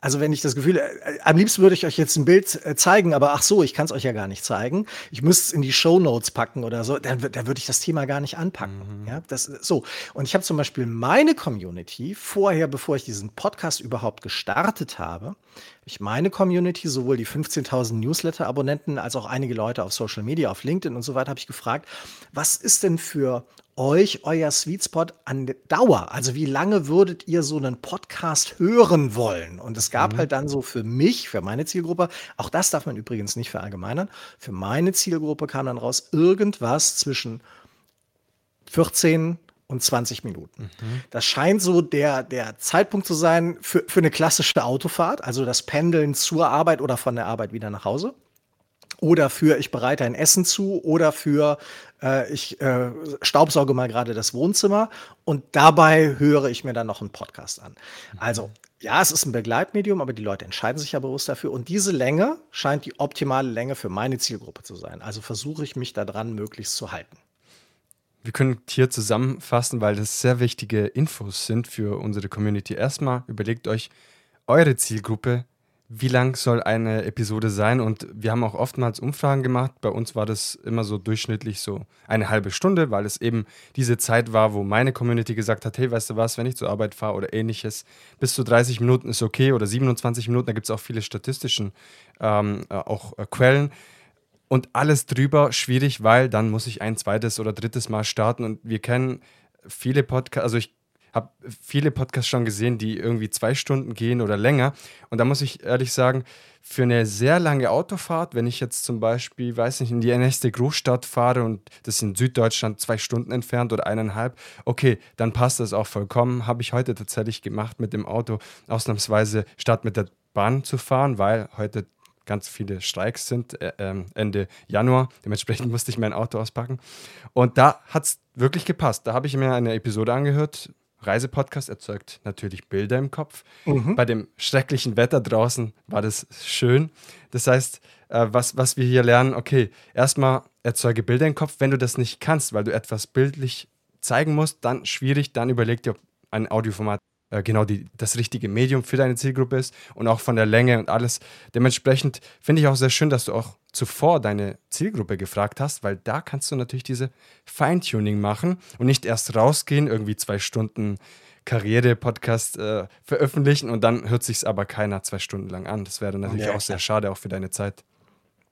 Also wenn ich das Gefühl, äh, am liebsten würde ich euch jetzt ein Bild äh, zeigen, aber ach so, ich kann es euch ja gar nicht zeigen. Ich müsste es in die Show Notes packen oder so, dann, dann würde ich das Thema gar nicht anpacken. Mhm. Ja, das so. Und ich habe zum Beispiel meine Community vorher, bevor ich diesen Podcast überhaupt gestartet habe, ich meine Community, sowohl die 15.000 Newsletter-Abonnenten als auch einige Leute auf Social Media, auf LinkedIn und so weiter, habe ich gefragt, was ist denn für euch euer Sweet Spot an Dauer? Also wie lange würdet ihr so einen Podcast hören wollen? Und es gab mhm. halt dann so für mich, für meine Zielgruppe, auch das darf man übrigens nicht verallgemeinern, für meine Zielgruppe kam dann raus irgendwas zwischen 14 und 20 Minuten. Mhm. Das scheint so der, der Zeitpunkt zu sein für, für eine klassische Autofahrt, also das Pendeln zur Arbeit oder von der Arbeit wieder nach Hause oder für ich bereite ein Essen zu oder für äh, ich äh, staubsauge mal gerade das Wohnzimmer und dabei höre ich mir dann noch einen Podcast an. Also ja, es ist ein Begleitmedium, aber die Leute entscheiden sich ja bewusst dafür und diese Länge scheint die optimale Länge für meine Zielgruppe zu sein. Also versuche ich mich daran möglichst zu halten. Wir können hier zusammenfassen, weil das sehr wichtige Infos sind für unsere Community. Erstmal überlegt euch eure Zielgruppe, wie lang soll eine Episode sein? Und wir haben auch oftmals Umfragen gemacht. Bei uns war das immer so durchschnittlich so eine halbe Stunde, weil es eben diese Zeit war, wo meine Community gesagt hat, hey, weißt du was, wenn ich zur Arbeit fahre oder ähnliches, bis zu 30 Minuten ist okay oder 27 Minuten, da gibt es auch viele statistischen ähm, äh, auch äh, Quellen. Und alles drüber schwierig, weil dann muss ich ein zweites oder drittes Mal starten. Und wir kennen viele Podcasts, also ich habe viele Podcasts schon gesehen, die irgendwie zwei Stunden gehen oder länger. Und da muss ich ehrlich sagen, für eine sehr lange Autofahrt, wenn ich jetzt zum Beispiel, weiß nicht, in die nächste Großstadt fahre und das ist in Süddeutschland zwei Stunden entfernt oder eineinhalb, okay, dann passt das auch vollkommen. Habe ich heute tatsächlich gemacht mit dem Auto, ausnahmsweise statt mit der Bahn zu fahren, weil heute ganz viele Streiks sind äh, ähm, Ende Januar. Dementsprechend musste ich mein Auto auspacken. Und da hat es wirklich gepasst. Da habe ich mir eine Episode angehört, Reisepodcast erzeugt natürlich Bilder im Kopf. Mhm. Bei dem schrecklichen Wetter draußen war das schön. Das heißt, äh, was, was wir hier lernen, okay, erstmal erzeuge Bilder im Kopf. Wenn du das nicht kannst, weil du etwas bildlich zeigen musst, dann schwierig, dann überleg dir, ob ein Audioformat äh, genau die, das richtige Medium für deine Zielgruppe ist und auch von der Länge und alles. Dementsprechend finde ich auch sehr schön, dass du auch zuvor deine Zielgruppe gefragt hast, weil da kannst du natürlich diese Feintuning machen und nicht erst rausgehen, irgendwie zwei Stunden Karriere-Podcast äh, veröffentlichen und dann hört sich aber keiner zwei Stunden lang an. Das wäre natürlich ja, auch sehr schade, auch für deine Zeit.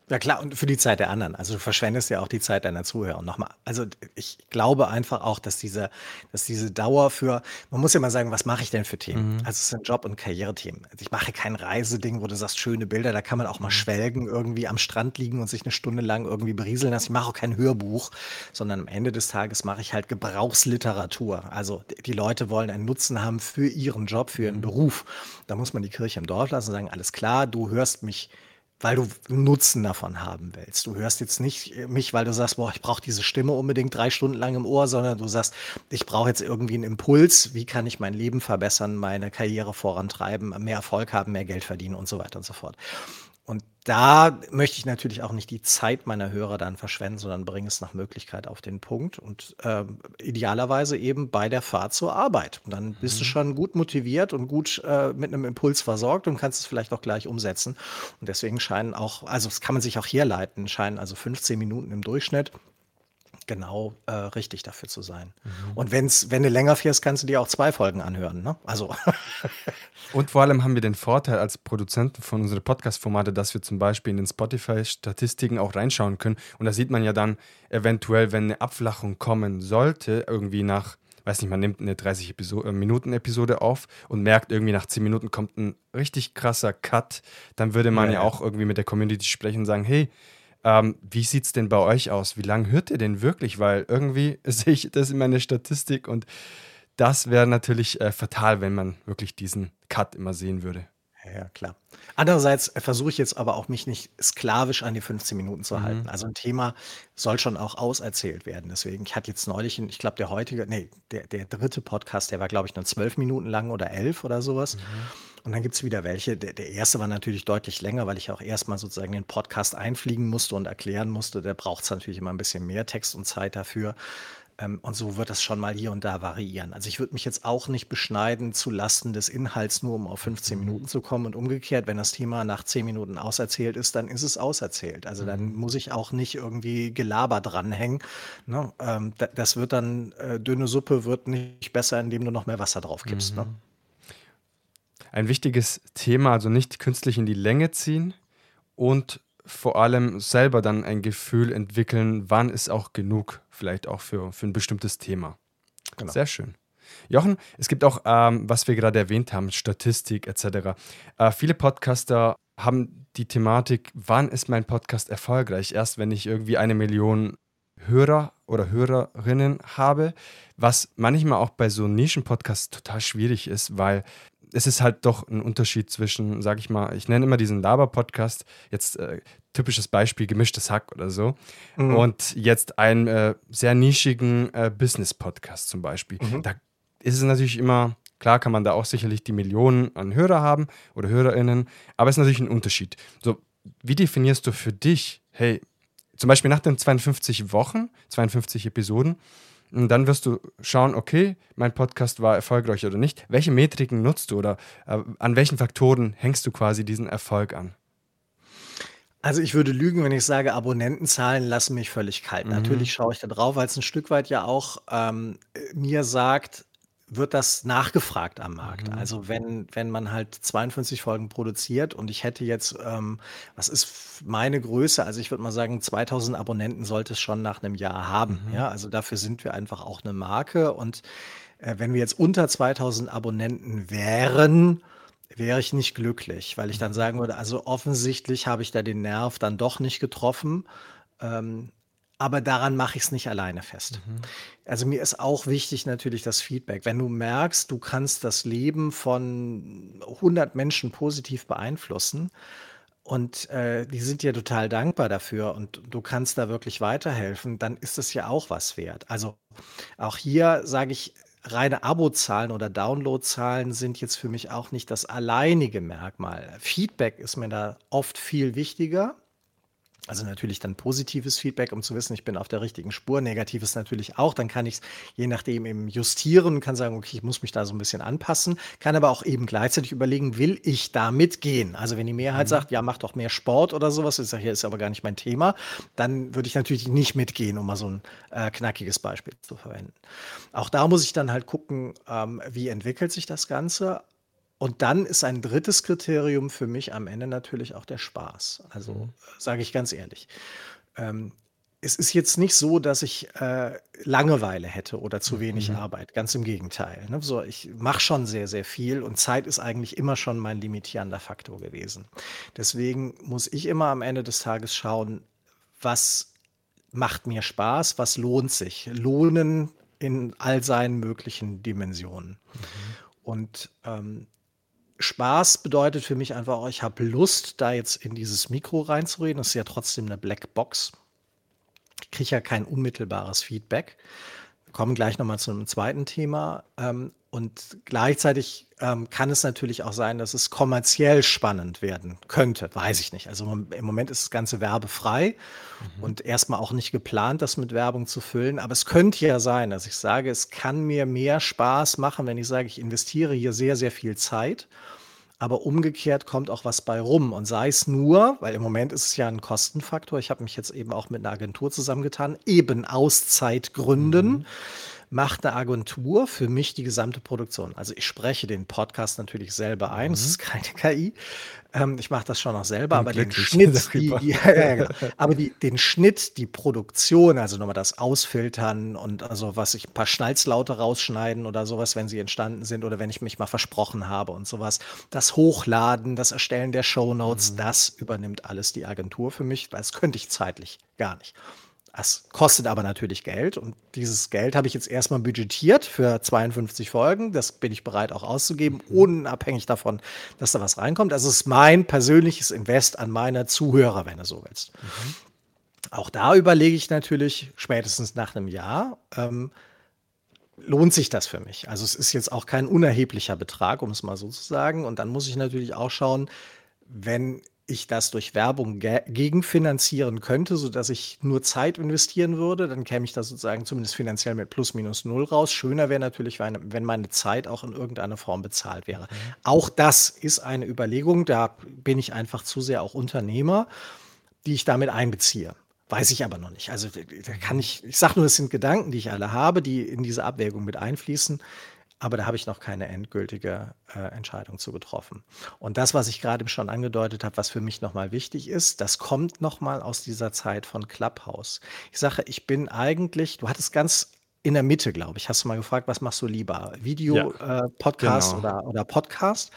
Ja klar, und für die Zeit der anderen. Also du verschwendest ja auch die Zeit deiner Zuhörer. Nochmal, also ich glaube einfach auch, dass diese, dass diese Dauer für, man muss ja mal sagen, was mache ich denn für Themen? Mhm. Also es sind Job- und Karrierethemen. Also ich mache kein Reiseding, wo du sagst, schöne Bilder, da kann man auch mal mhm. schwelgen, irgendwie am Strand liegen und sich eine Stunde lang irgendwie berieseln lassen. Ich mache auch kein Hörbuch, sondern am Ende des Tages mache ich halt Gebrauchsliteratur. Also die Leute wollen einen Nutzen haben für ihren Job, für ihren mhm. Beruf. Da muss man die Kirche im Dorf lassen und sagen, alles klar, du hörst mich weil du Nutzen davon haben willst. Du hörst jetzt nicht mich, weil du sagst, boah, ich brauche diese Stimme unbedingt drei Stunden lang im Ohr, sondern du sagst, ich brauche jetzt irgendwie einen Impuls, wie kann ich mein Leben verbessern, meine Karriere vorantreiben, mehr Erfolg haben, mehr Geld verdienen und so weiter und so fort. Und da möchte ich natürlich auch nicht die Zeit meiner Hörer dann verschwenden, sondern bringe es nach Möglichkeit auf den Punkt und äh, idealerweise eben bei der Fahrt zur Arbeit. Und dann bist mhm. du schon gut motiviert und gut äh, mit einem Impuls versorgt und kannst es vielleicht auch gleich umsetzen. Und deswegen scheinen auch, also das kann man sich auch herleiten, scheinen also 15 Minuten im Durchschnitt genau äh, richtig dafür zu sein. Mhm. Und wenn's, wenn du länger fährst, kannst du dir auch zwei Folgen anhören. Ne? Also. Und vor allem haben wir den Vorteil als Produzenten von unseren Podcast-Formate, dass wir zum Beispiel in den Spotify-Statistiken auch reinschauen können. Und da sieht man ja dann eventuell, wenn eine Abflachung kommen sollte, irgendwie nach, weiß nicht, man nimmt eine 30-Minuten-Episode äh, auf und merkt irgendwie nach 10 Minuten kommt ein richtig krasser Cut, dann würde man ja, ja auch irgendwie mit der Community sprechen und sagen, hey, ähm, wie sieht es denn bei euch aus? Wie lange hört ihr denn wirklich? Weil irgendwie sehe ich das in meiner Statistik und das wäre natürlich äh, fatal, wenn man wirklich diesen Cut immer sehen würde. Ja, klar. Andererseits versuche ich jetzt aber auch mich nicht sklavisch an die 15 Minuten zu mhm. halten. Also ein Thema soll schon auch auserzählt werden. Deswegen, ich hatte jetzt neulich, ich glaube, der heutige, nee, der, der dritte Podcast, der war, glaube ich, nur zwölf Minuten lang oder elf oder sowas. Mhm. Und dann gibt es wieder welche. Der, der erste war natürlich deutlich länger, weil ich auch erstmal sozusagen den Podcast einfliegen musste und erklären musste. Der braucht es natürlich immer ein bisschen mehr Text und Zeit dafür. Ähm, und so wird das schon mal hier und da variieren. Also ich würde mich jetzt auch nicht beschneiden zu Lasten des Inhalts, nur um auf 15 mhm. Minuten zu kommen. Und umgekehrt, wenn das Thema nach 10 Minuten auserzählt ist, dann ist es auserzählt. Also dann mhm. muss ich auch nicht irgendwie Gelaber dranhängen. Ne? Ähm, das wird dann, äh, dünne Suppe wird nicht besser, indem du noch mehr Wasser drauf gibst. Mhm. Ne? Ein wichtiges Thema, also nicht künstlich in die Länge ziehen und vor allem selber dann ein Gefühl entwickeln, wann ist auch genug, vielleicht auch für, für ein bestimmtes Thema. Genau. Sehr schön. Jochen, es gibt auch, ähm, was wir gerade erwähnt haben, Statistik etc. Äh, viele Podcaster haben die Thematik, wann ist mein Podcast erfolgreich? Erst wenn ich irgendwie eine Million Hörer oder Hörerinnen habe, was manchmal auch bei so Nischen-Podcasts total schwierig ist, weil es ist halt doch ein Unterschied zwischen, sag ich mal, ich nenne immer diesen Laber-Podcast, jetzt äh, typisches Beispiel gemischtes Hack oder so, mhm. und jetzt einen äh, sehr nischigen äh, Business-Podcast zum Beispiel. Mhm. Da ist es natürlich immer, klar kann man da auch sicherlich die Millionen an Hörer haben oder HörerInnen, aber es ist natürlich ein Unterschied. So, wie definierst du für dich, hey, zum Beispiel nach den 52 Wochen, 52 Episoden, und dann wirst du schauen, okay, mein Podcast war erfolgreich oder nicht. Welche Metriken nutzt du oder äh, an welchen Faktoren hängst du quasi diesen Erfolg an? Also ich würde lügen, wenn ich sage, Abonnentenzahlen lassen mich völlig kalt. Mhm. Natürlich schaue ich da drauf, weil es ein Stück weit ja auch ähm, mir sagt, wird das nachgefragt am Markt. Mhm. Also wenn, wenn man halt 52 Folgen produziert und ich hätte jetzt, ähm, was ist meine Größe? Also ich würde mal sagen, 2000 Abonnenten sollte es schon nach einem Jahr haben. Mhm. Ja, also dafür sind wir einfach auch eine Marke. Und äh, wenn wir jetzt unter 2000 Abonnenten wären, wäre ich nicht glücklich, weil ich dann sagen würde, also offensichtlich habe ich da den Nerv dann doch nicht getroffen. Ähm, aber daran mache ich es nicht alleine fest. Mhm. Also mir ist auch wichtig natürlich das Feedback. Wenn du merkst, du kannst das Leben von 100 Menschen positiv beeinflussen und äh, die sind dir total dankbar dafür und du kannst da wirklich weiterhelfen, dann ist es ja auch was wert. Also auch hier sage ich, reine Abozahlen oder Downloadzahlen sind jetzt für mich auch nicht das alleinige Merkmal. Feedback ist mir da oft viel wichtiger. Also natürlich dann positives Feedback, um zu wissen, ich bin auf der richtigen Spur. Negatives natürlich auch. Dann kann ich es je nachdem eben justieren kann sagen, okay, ich muss mich da so ein bisschen anpassen. Kann aber auch eben gleichzeitig überlegen, will ich da mitgehen? Also wenn die Mehrheit mhm. sagt, ja, mach doch mehr Sport oder sowas, ich sage, hier ist aber gar nicht mein Thema, dann würde ich natürlich nicht mitgehen, um mal so ein äh, knackiges Beispiel zu verwenden. Auch da muss ich dann halt gucken, ähm, wie entwickelt sich das Ganze. Und dann ist ein drittes Kriterium für mich am Ende natürlich auch der Spaß. Also mhm. sage ich ganz ehrlich. Ähm, es ist jetzt nicht so, dass ich äh, Langeweile hätte oder zu wenig mhm. Arbeit. Ganz im Gegenteil. Ne? So, ich mache schon sehr, sehr viel und Zeit ist eigentlich immer schon mein limitierender Faktor gewesen. Deswegen muss ich immer am Ende des Tages schauen, was macht mir Spaß, was lohnt sich. Lohnen in all seinen möglichen Dimensionen. Mhm. Und ähm, Spaß bedeutet für mich einfach auch, ich habe Lust, da jetzt in dieses Mikro reinzureden. Das ist ja trotzdem eine Blackbox. Ich kriege ja kein unmittelbares Feedback. Wir kommen gleich nochmal zu einem zweiten Thema. Ähm, und gleichzeitig ähm, kann es natürlich auch sein, dass es kommerziell spannend werden könnte. Weiß ich nicht. Also im Moment ist das Ganze werbefrei mhm. und erstmal auch nicht geplant, das mit Werbung zu füllen. Aber es könnte ja sein, dass ich sage, es kann mir mehr Spaß machen, wenn ich sage, ich investiere hier sehr, sehr viel Zeit aber umgekehrt kommt auch was bei rum. Und sei es nur, weil im Moment ist es ja ein Kostenfaktor, ich habe mich jetzt eben auch mit einer Agentur zusammengetan, eben aus Zeitgründen. Mhm macht eine Agentur für mich die gesamte Produktion. Also ich spreche den Podcast natürlich selber ein, es mhm. ist keine KI. Ähm, ich mache das schon noch selber, aber den Schnitt, die, die, ja, genau. aber die, den Schnitt, die Produktion, also nochmal das Ausfiltern und also was ich ein paar Schnalzlaute rausschneiden oder sowas, wenn sie entstanden sind oder wenn ich mich mal versprochen habe und sowas. Das Hochladen, das Erstellen der Shownotes, mhm. das übernimmt alles die Agentur für mich, weil das könnte ich zeitlich gar nicht. Das kostet aber natürlich Geld und dieses Geld habe ich jetzt erstmal budgetiert für 52 Folgen. Das bin ich bereit auch auszugeben, mhm. unabhängig davon, dass da was reinkommt. Also es ist mein persönliches Invest an meine Zuhörer, wenn du so willst. Mhm. Auch da überlege ich natürlich spätestens nach einem Jahr, ähm, lohnt sich das für mich? Also es ist jetzt auch kein unerheblicher Betrag, um es mal so zu sagen. Und dann muss ich natürlich auch schauen, wenn ich das durch Werbung ge gegenfinanzieren könnte, sodass ich nur Zeit investieren würde, dann käme ich da sozusagen zumindest finanziell mit plus minus null raus. Schöner wäre natürlich, wenn meine Zeit auch in irgendeiner Form bezahlt wäre. Mhm. Auch das ist eine Überlegung, da bin ich einfach zu sehr auch Unternehmer, die ich damit einbeziehe. Weiß ich aber noch nicht. Also da kann ich, ich sage nur, es sind Gedanken, die ich alle habe, die in diese Abwägung mit einfließen. Aber da habe ich noch keine endgültige äh, Entscheidung zu getroffen. Und das, was ich gerade schon angedeutet habe, was für mich nochmal wichtig ist, das kommt nochmal aus dieser Zeit von Clubhouse. Ich sage, ich bin eigentlich, du hattest ganz in der Mitte, glaube ich, hast du mal gefragt, was machst du lieber? Video, ja, äh, Podcast genau. oder, oder Podcast?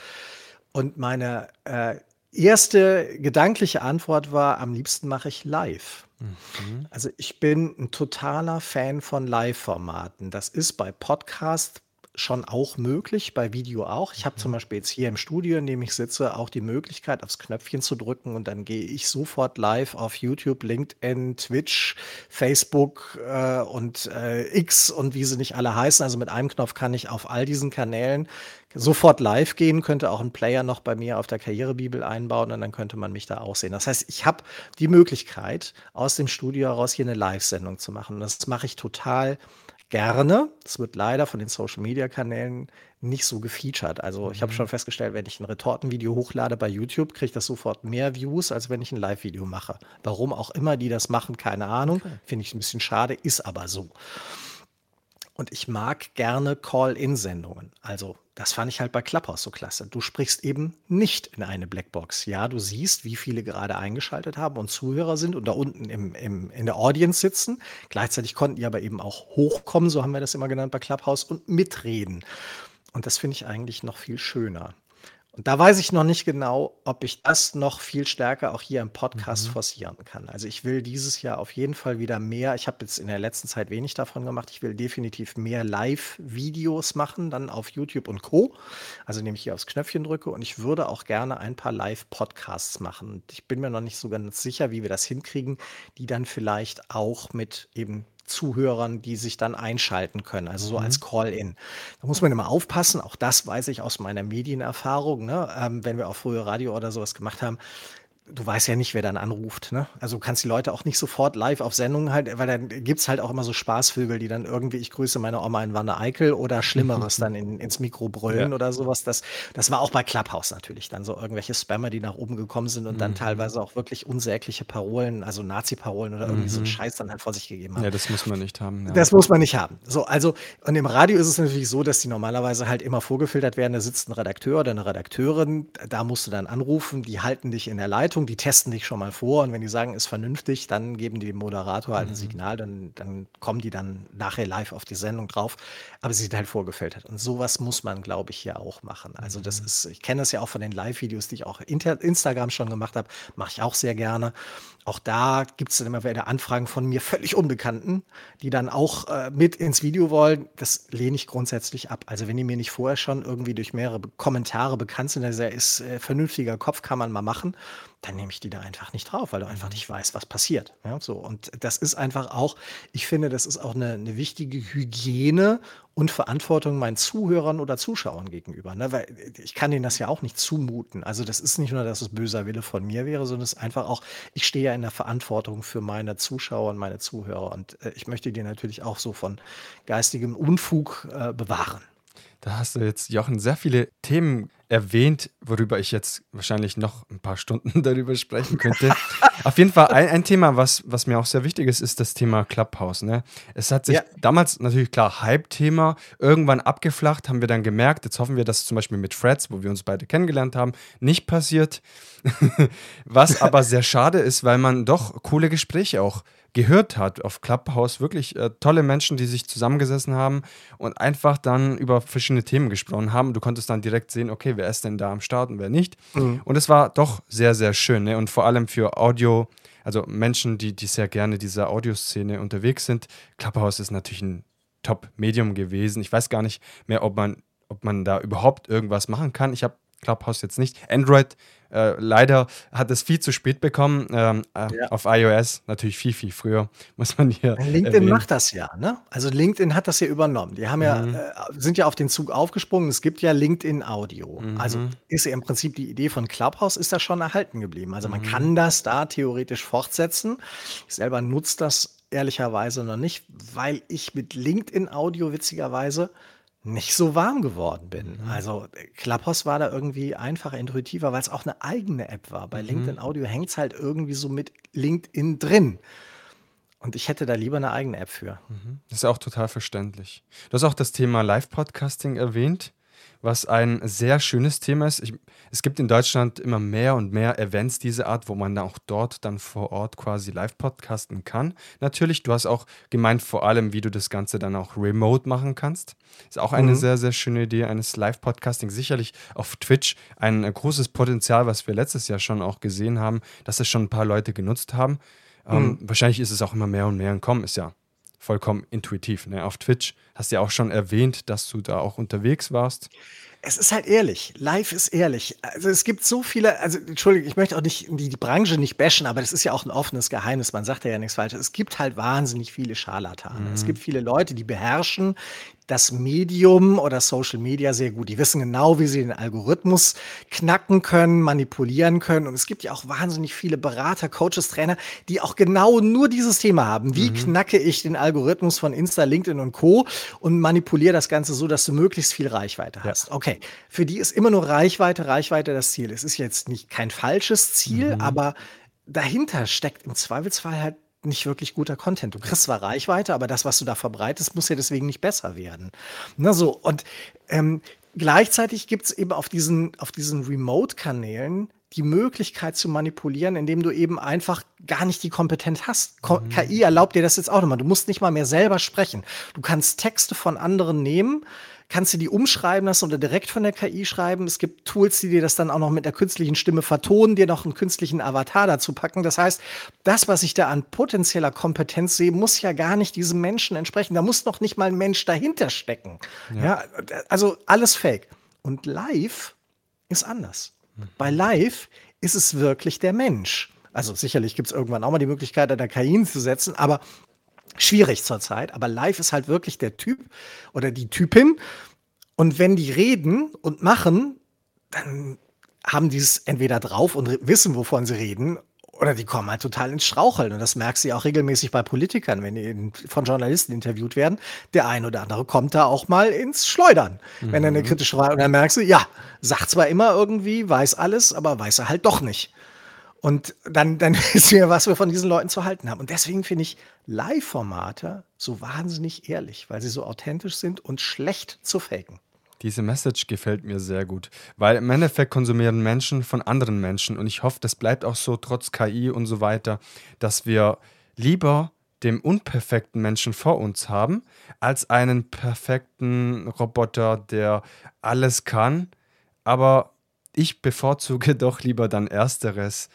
Und meine äh, erste gedankliche Antwort war, am liebsten mache ich live. Mhm. Also ich bin ein totaler Fan von Live-Formaten. Das ist bei Podcast schon auch möglich, bei Video auch. Ich habe zum mhm. Beispiel jetzt hier im Studio, in dem ich sitze, auch die Möglichkeit, aufs Knöpfchen zu drücken und dann gehe ich sofort live auf YouTube, LinkedIn, Twitch, Facebook äh, und äh, X und wie sie nicht alle heißen. Also mit einem Knopf kann ich auf all diesen Kanälen sofort live gehen, könnte auch ein Player noch bei mir auf der Karrierebibel einbauen und dann könnte man mich da auch sehen. Das heißt, ich habe die Möglichkeit, aus dem Studio heraus hier eine Live-Sendung zu machen. Das mache ich total gerne. Es wird leider von den Social-Media-Kanälen nicht so gefeatured. Also ich habe mhm. schon festgestellt, wenn ich ein Retortenvideo hochlade bei YouTube, kriege ich das sofort mehr Views, als wenn ich ein Live-Video mache. Warum auch immer die das machen, keine Ahnung. Okay. Finde ich ein bisschen schade, ist aber so. Und ich mag gerne Call-in-Sendungen. Also das fand ich halt bei Clubhouse so klasse. Du sprichst eben nicht in eine Blackbox. Ja, du siehst, wie viele gerade eingeschaltet haben und Zuhörer sind und da unten im, im, in der Audience sitzen. Gleichzeitig konnten die aber eben auch hochkommen, so haben wir das immer genannt bei Clubhouse, und mitreden. Und das finde ich eigentlich noch viel schöner. Und da weiß ich noch nicht genau, ob ich das noch viel stärker auch hier im Podcast mhm. forcieren kann. Also ich will dieses Jahr auf jeden Fall wieder mehr. Ich habe jetzt in der letzten Zeit wenig davon gemacht. Ich will definitiv mehr Live-Videos machen, dann auf YouTube und Co. Also indem ich hier aufs Knöpfchen drücke. Und ich würde auch gerne ein paar Live-Podcasts machen. Und ich bin mir noch nicht so ganz sicher, wie wir das hinkriegen, die dann vielleicht auch mit eben Zuhörern, die sich dann einschalten können, also so mhm. als Call-in. Da muss man immer aufpassen, auch das weiß ich aus meiner Medienerfahrung, ne? ähm, wenn wir auch früher Radio oder sowas gemacht haben, du weißt ja nicht, wer dann anruft. Ne? Also du kannst die Leute auch nicht sofort live auf Sendungen halt, weil dann gibt es halt auch immer so Spaßvögel, die dann irgendwie, ich grüße meine Oma in Wanne Eickel oder Schlimmeres dann in, ins Mikro brüllen ja. oder sowas. Das, das war auch bei Clubhouse natürlich dann so irgendwelche Spammer, die nach oben gekommen sind und mhm. dann teilweise auch wirklich unsägliche Parolen, also Nazi-Parolen oder irgendwie mhm. so einen Scheiß dann halt vor sich gegeben haben. Ja, das muss man nicht haben. Ja. Das muss man nicht haben. So, also, und im Radio ist es natürlich so, dass die normalerweise halt immer vorgefiltert werden. Da sitzt ein Redakteur oder eine Redakteurin, da musst du dann anrufen, die halten dich in der Leitung Leitung, die testen dich schon mal vor und wenn die sagen, ist vernünftig, dann geben die dem Moderator halt ein mhm. Signal, dann, dann kommen die dann nachher live auf die Sendung drauf. Aber sie sind halt vorgefiltert. Und sowas muss man, glaube ich, hier auch machen. Also das mhm. ist, ich kenne das ja auch von den Live-Videos, die ich auch Instagram schon gemacht habe, mache ich auch sehr gerne. Auch da gibt es dann immer wieder Anfragen von mir völlig Unbekannten, die dann auch äh, mit ins Video wollen. Das lehne ich grundsätzlich ab. Also wenn die mir nicht vorher schon irgendwie durch mehrere Kommentare bekannt sind, also er ist äh, vernünftiger Kopf, kann man mal machen, dann nehme ich die da einfach nicht drauf, weil du einfach mhm. nicht weißt, was passiert. Ja, so. Und das ist einfach auch, ich finde, das ist auch eine, eine wichtige Hygiene und Verantwortung meinen Zuhörern oder Zuschauern gegenüber. Ne? Weil ich kann denen das ja auch nicht zumuten. Also das ist nicht nur, dass es böser Wille von mir wäre, sondern es ist einfach auch, ich stehe ja in der Verantwortung für meine Zuschauer und meine Zuhörer. Und äh, ich möchte die natürlich auch so von geistigem Unfug äh, bewahren. Da hast du jetzt, Jochen, sehr viele Themen erwähnt, worüber ich jetzt wahrscheinlich noch ein paar Stunden darüber sprechen könnte. Auf jeden Fall ein, ein, Thema, was, was mir auch sehr wichtig ist, ist das Thema Clubhouse. Ne? Es hat sich ja. damals natürlich klar Hype-Thema irgendwann abgeflacht, haben wir dann gemerkt. Jetzt hoffen wir, dass zum Beispiel mit Freds, wo wir uns beide kennengelernt haben, nicht passiert. was aber sehr schade ist, weil man doch coole Gespräche auch gehört hat auf Clubhouse. Wirklich äh, tolle Menschen, die sich zusammengesessen haben und einfach dann über verschiedene Themen gesprochen haben. Du konntest dann direkt sehen, okay, wer ist denn da am Start und wer nicht. Mhm. Und es war doch sehr, sehr schön. Ne? Und vor allem für Audio, also Menschen, die, die sehr gerne dieser Audioszene unterwegs sind. Clubhouse ist natürlich ein Top-Medium gewesen. Ich weiß gar nicht mehr, ob man, ob man da überhaupt irgendwas machen kann. Ich habe Clubhouse jetzt nicht. Android äh, leider hat es viel zu spät bekommen. Ähm, äh, ja. Auf iOS natürlich viel, viel früher, muss man hier. LinkedIn erwähnen. macht das ja, ne? Also LinkedIn hat das ja übernommen. Die haben mhm. ja, äh, sind ja auf den Zug aufgesprungen. Es gibt ja LinkedIn Audio. Mhm. Also ist ja im Prinzip die Idee von Clubhouse ist da schon erhalten geblieben. Also man mhm. kann das da theoretisch fortsetzen. Ich selber nutze das ehrlicherweise noch nicht, weil ich mit LinkedIn Audio witzigerweise nicht so warm geworden bin. Mhm. Also Clubhouse war da irgendwie einfacher, intuitiver, weil es auch eine eigene App war. Bei mhm. LinkedIn Audio hängt es halt irgendwie so mit LinkedIn drin. Und ich hätte da lieber eine eigene App für. Mhm. Das ist auch total verständlich. Du hast auch das Thema Live-Podcasting erwähnt was ein sehr schönes Thema ist. Ich, es gibt in Deutschland immer mehr und mehr Events dieser Art, wo man auch dort dann vor Ort quasi live podcasten kann. Natürlich, du hast auch gemeint vor allem, wie du das Ganze dann auch remote machen kannst. Ist auch eine mhm. sehr, sehr schöne Idee eines Live-Podcasting. Sicherlich auf Twitch ein großes Potenzial, was wir letztes Jahr schon auch gesehen haben, dass es schon ein paar Leute genutzt haben. Ähm, mhm. Ähm, wahrscheinlich ist es auch immer mehr und mehr im Kommen, ist ja vollkommen intuitiv. Ne? Auf Twitch hast du ja auch schon erwähnt, dass du da auch unterwegs warst. Es ist halt ehrlich. Live ist ehrlich. Also es gibt so viele, also Entschuldigung, ich möchte auch nicht die, die Branche nicht bashen, aber das ist ja auch ein offenes Geheimnis. Man sagt ja, ja nichts Falsches. Es gibt halt wahnsinnig viele Scharlatane. Mhm. Es gibt viele Leute, die beherrschen das Medium oder Social Media sehr gut. Die wissen genau, wie sie den Algorithmus knacken können, manipulieren können. Und es gibt ja auch wahnsinnig viele Berater, Coaches, Trainer, die auch genau nur dieses Thema haben. Wie mhm. knacke ich den Algorithmus von Insta, LinkedIn und Co. und manipuliere das Ganze so, dass du möglichst viel Reichweite hast. Ja. Okay, für die ist immer nur Reichweite, Reichweite das Ziel. Es ist jetzt nicht kein falsches Ziel, mhm. aber dahinter steckt im Zweifelsfall halt nicht wirklich guter Content. Du kriegst zwar Reichweite, aber das, was du da verbreitest, muss ja deswegen nicht besser werden. Na so, und ähm, gleichzeitig gibt es eben auf diesen, auf diesen Remote-Kanälen die Möglichkeit zu manipulieren, indem du eben einfach gar nicht die Kompetenz hast. Ko mhm. KI erlaubt dir das jetzt auch nochmal. Du musst nicht mal mehr selber sprechen. Du kannst Texte von anderen nehmen, kannst du die umschreiben lassen oder direkt von der KI schreiben. Es gibt Tools, die dir das dann auch noch mit der künstlichen Stimme vertonen, dir noch einen künstlichen Avatar dazu packen. Das heißt, das, was ich da an potenzieller Kompetenz sehe, muss ja gar nicht diesem Menschen entsprechen. Da muss noch nicht mal ein Mensch dahinter stecken. Ja, ja also alles fake. Und live ist anders. Mhm. Bei live ist es wirklich der Mensch. Also sicherlich gibt es irgendwann auch mal die Möglichkeit, da KI zu setzen, aber schwierig zurzeit, aber live ist halt wirklich der Typ oder die Typin. Und wenn die reden und machen, dann haben die es entweder drauf und wissen, wovon sie reden, oder die kommen halt total ins Straucheln. Und das merkst du ja auch regelmäßig bei Politikern, wenn die von Journalisten interviewt werden. Der ein oder andere kommt da auch mal ins Schleudern, mhm. wenn er eine mhm. kritische Frage. Und dann merkst du, ja, sagt zwar immer irgendwie, weiß alles, aber weiß er halt doch nicht. Und dann, dann wissen wir, was wir von diesen Leuten zu halten haben. Und deswegen finde ich Live-Formate so wahnsinnig ehrlich, weil sie so authentisch sind und schlecht zu faken. Diese Message gefällt mir sehr gut, weil im Endeffekt konsumieren Menschen von anderen Menschen und ich hoffe, das bleibt auch so trotz KI und so weiter, dass wir lieber dem unperfekten Menschen vor uns haben, als einen perfekten Roboter, der alles kann. Aber ich bevorzuge doch lieber dann ersteres,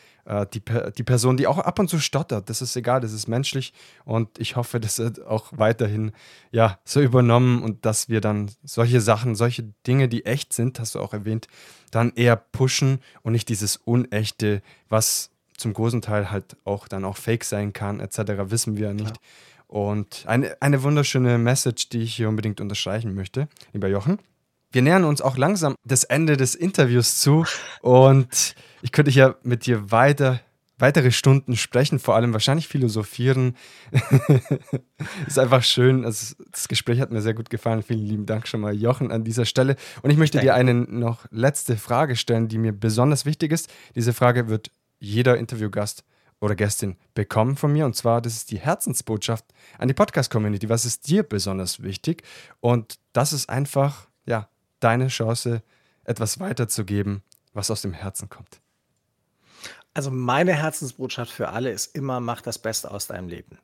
die, die Person, die auch ab und zu stottert, das ist egal, das ist menschlich und ich hoffe, das wird auch weiterhin ja, so übernommen und dass wir dann solche Sachen, solche Dinge, die echt sind, hast du auch erwähnt, dann eher pushen und nicht dieses Unechte, was zum großen Teil halt auch dann auch fake sein kann, etc., wissen wir ja nicht. Und eine, eine wunderschöne Message, die ich hier unbedingt unterstreichen möchte, lieber Jochen wir nähern uns auch langsam das Ende des Interviews zu und ich könnte hier mit dir weiter weitere Stunden sprechen, vor allem wahrscheinlich philosophieren. ist einfach schön. Also das Gespräch hat mir sehr gut gefallen. Vielen lieben Dank schon mal, Jochen, an dieser Stelle. Und ich möchte dir eine noch letzte Frage stellen, die mir besonders wichtig ist. Diese Frage wird jeder Interviewgast oder Gästin bekommen von mir. Und zwar, das ist die Herzensbotschaft an die Podcast-Community. Was ist dir besonders wichtig? Und das ist einfach, ja, deine Chance, etwas weiterzugeben, was aus dem Herzen kommt. Also meine Herzensbotschaft für alle ist immer, mach das Beste aus deinem Leben.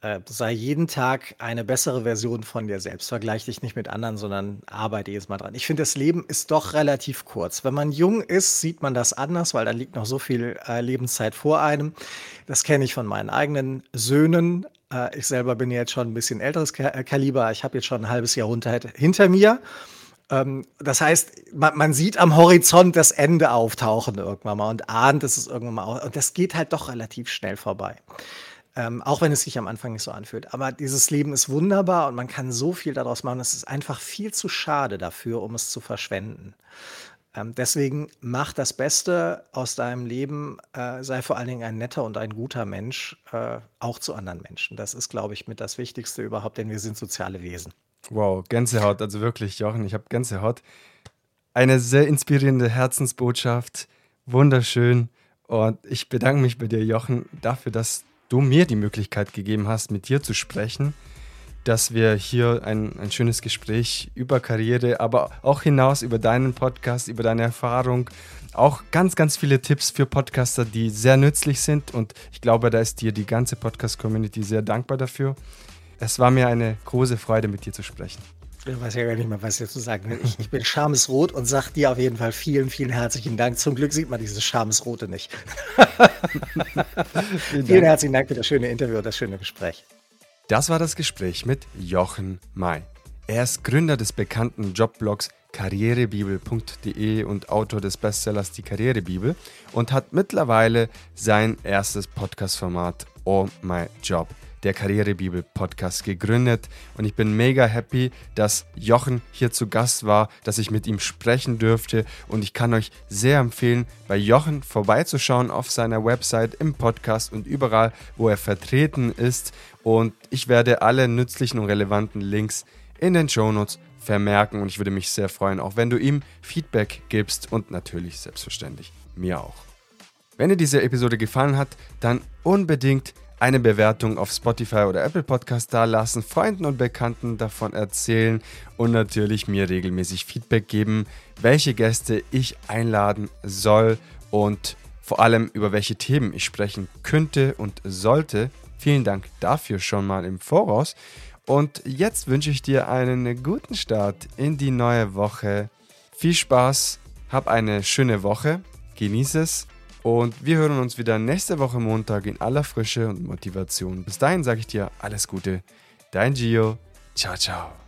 Äh, sei jeden Tag eine bessere Version von dir selbst. Vergleich dich nicht mit anderen, sondern arbeite jedes Mal dran. Ich finde, das Leben ist doch relativ kurz. Wenn man jung ist, sieht man das anders, weil dann liegt noch so viel äh, Lebenszeit vor einem. Das kenne ich von meinen eigenen Söhnen. Äh, ich selber bin jetzt schon ein bisschen älteres äh, Kaliber. Ich habe jetzt schon ein halbes Jahrhundert hinter mir. Ähm, das heißt, man, man, sieht am Horizont das Ende auftauchen irgendwann mal und ahnt, dass es irgendwann mal. Und das geht halt doch relativ schnell vorbei. Ähm, auch wenn es sich am Anfang nicht so anfühlt. Aber dieses Leben ist wunderbar und man kann so viel daraus machen. Es ist einfach viel zu schade dafür, um es zu verschwenden. Ähm, deswegen mach das Beste aus deinem Leben, äh, sei vor allen Dingen ein netter und ein guter Mensch, äh, auch zu anderen Menschen. Das ist, glaube ich, mit das Wichtigste überhaupt, denn wir sind soziale Wesen. Wow, Gänsehaut, also wirklich, Jochen, ich habe Gänsehaut. Eine sehr inspirierende Herzensbotschaft, wunderschön. Und ich bedanke mich bei dir, Jochen, dafür, dass du mir die Möglichkeit gegeben hast, mit dir zu sprechen, dass wir hier ein, ein schönes Gespräch über Karriere, aber auch hinaus über deinen Podcast, über deine Erfahrung, auch ganz, ganz viele Tipps für Podcaster, die sehr nützlich sind. Und ich glaube, da ist dir die ganze Podcast-Community sehr dankbar dafür. Es war mir eine große Freude, mit dir zu sprechen. Ich weiß ja gar nicht mehr, was ich dazu sagen will. Ich, ich bin schamesrot und sage dir auf jeden Fall vielen, vielen herzlichen Dank. Zum Glück sieht man dieses schamesrote nicht. vielen, vielen herzlichen Dank für das schöne Interview und das schöne Gespräch. Das war das Gespräch mit Jochen May. Er ist Gründer des bekannten Jobblogs karrierebibel.de und Autor des Bestsellers Die Karrierebibel und hat mittlerweile sein erstes Podcast-Format Oh My Job der Karrierebibel Podcast gegründet. Und ich bin mega happy, dass Jochen hier zu Gast war, dass ich mit ihm sprechen dürfte. Und ich kann euch sehr empfehlen, bei Jochen vorbeizuschauen auf seiner Website, im Podcast und überall, wo er vertreten ist. Und ich werde alle nützlichen und relevanten Links in den Shownotes vermerken. Und ich würde mich sehr freuen, auch wenn du ihm Feedback gibst und natürlich selbstverständlich mir auch. Wenn dir diese Episode gefallen hat, dann unbedingt eine Bewertung auf Spotify oder Apple Podcast dalassen, Freunden und Bekannten davon erzählen und natürlich mir regelmäßig Feedback geben, welche Gäste ich einladen soll und vor allem über welche Themen ich sprechen könnte und sollte. Vielen Dank dafür schon mal im Voraus. Und jetzt wünsche ich dir einen guten Start in die neue Woche. Viel Spaß, hab eine schöne Woche, genieße es und wir hören uns wieder nächste Woche Montag in aller Frische und Motivation. Bis dahin sage ich dir alles Gute. Dein Gio. Ciao, ciao.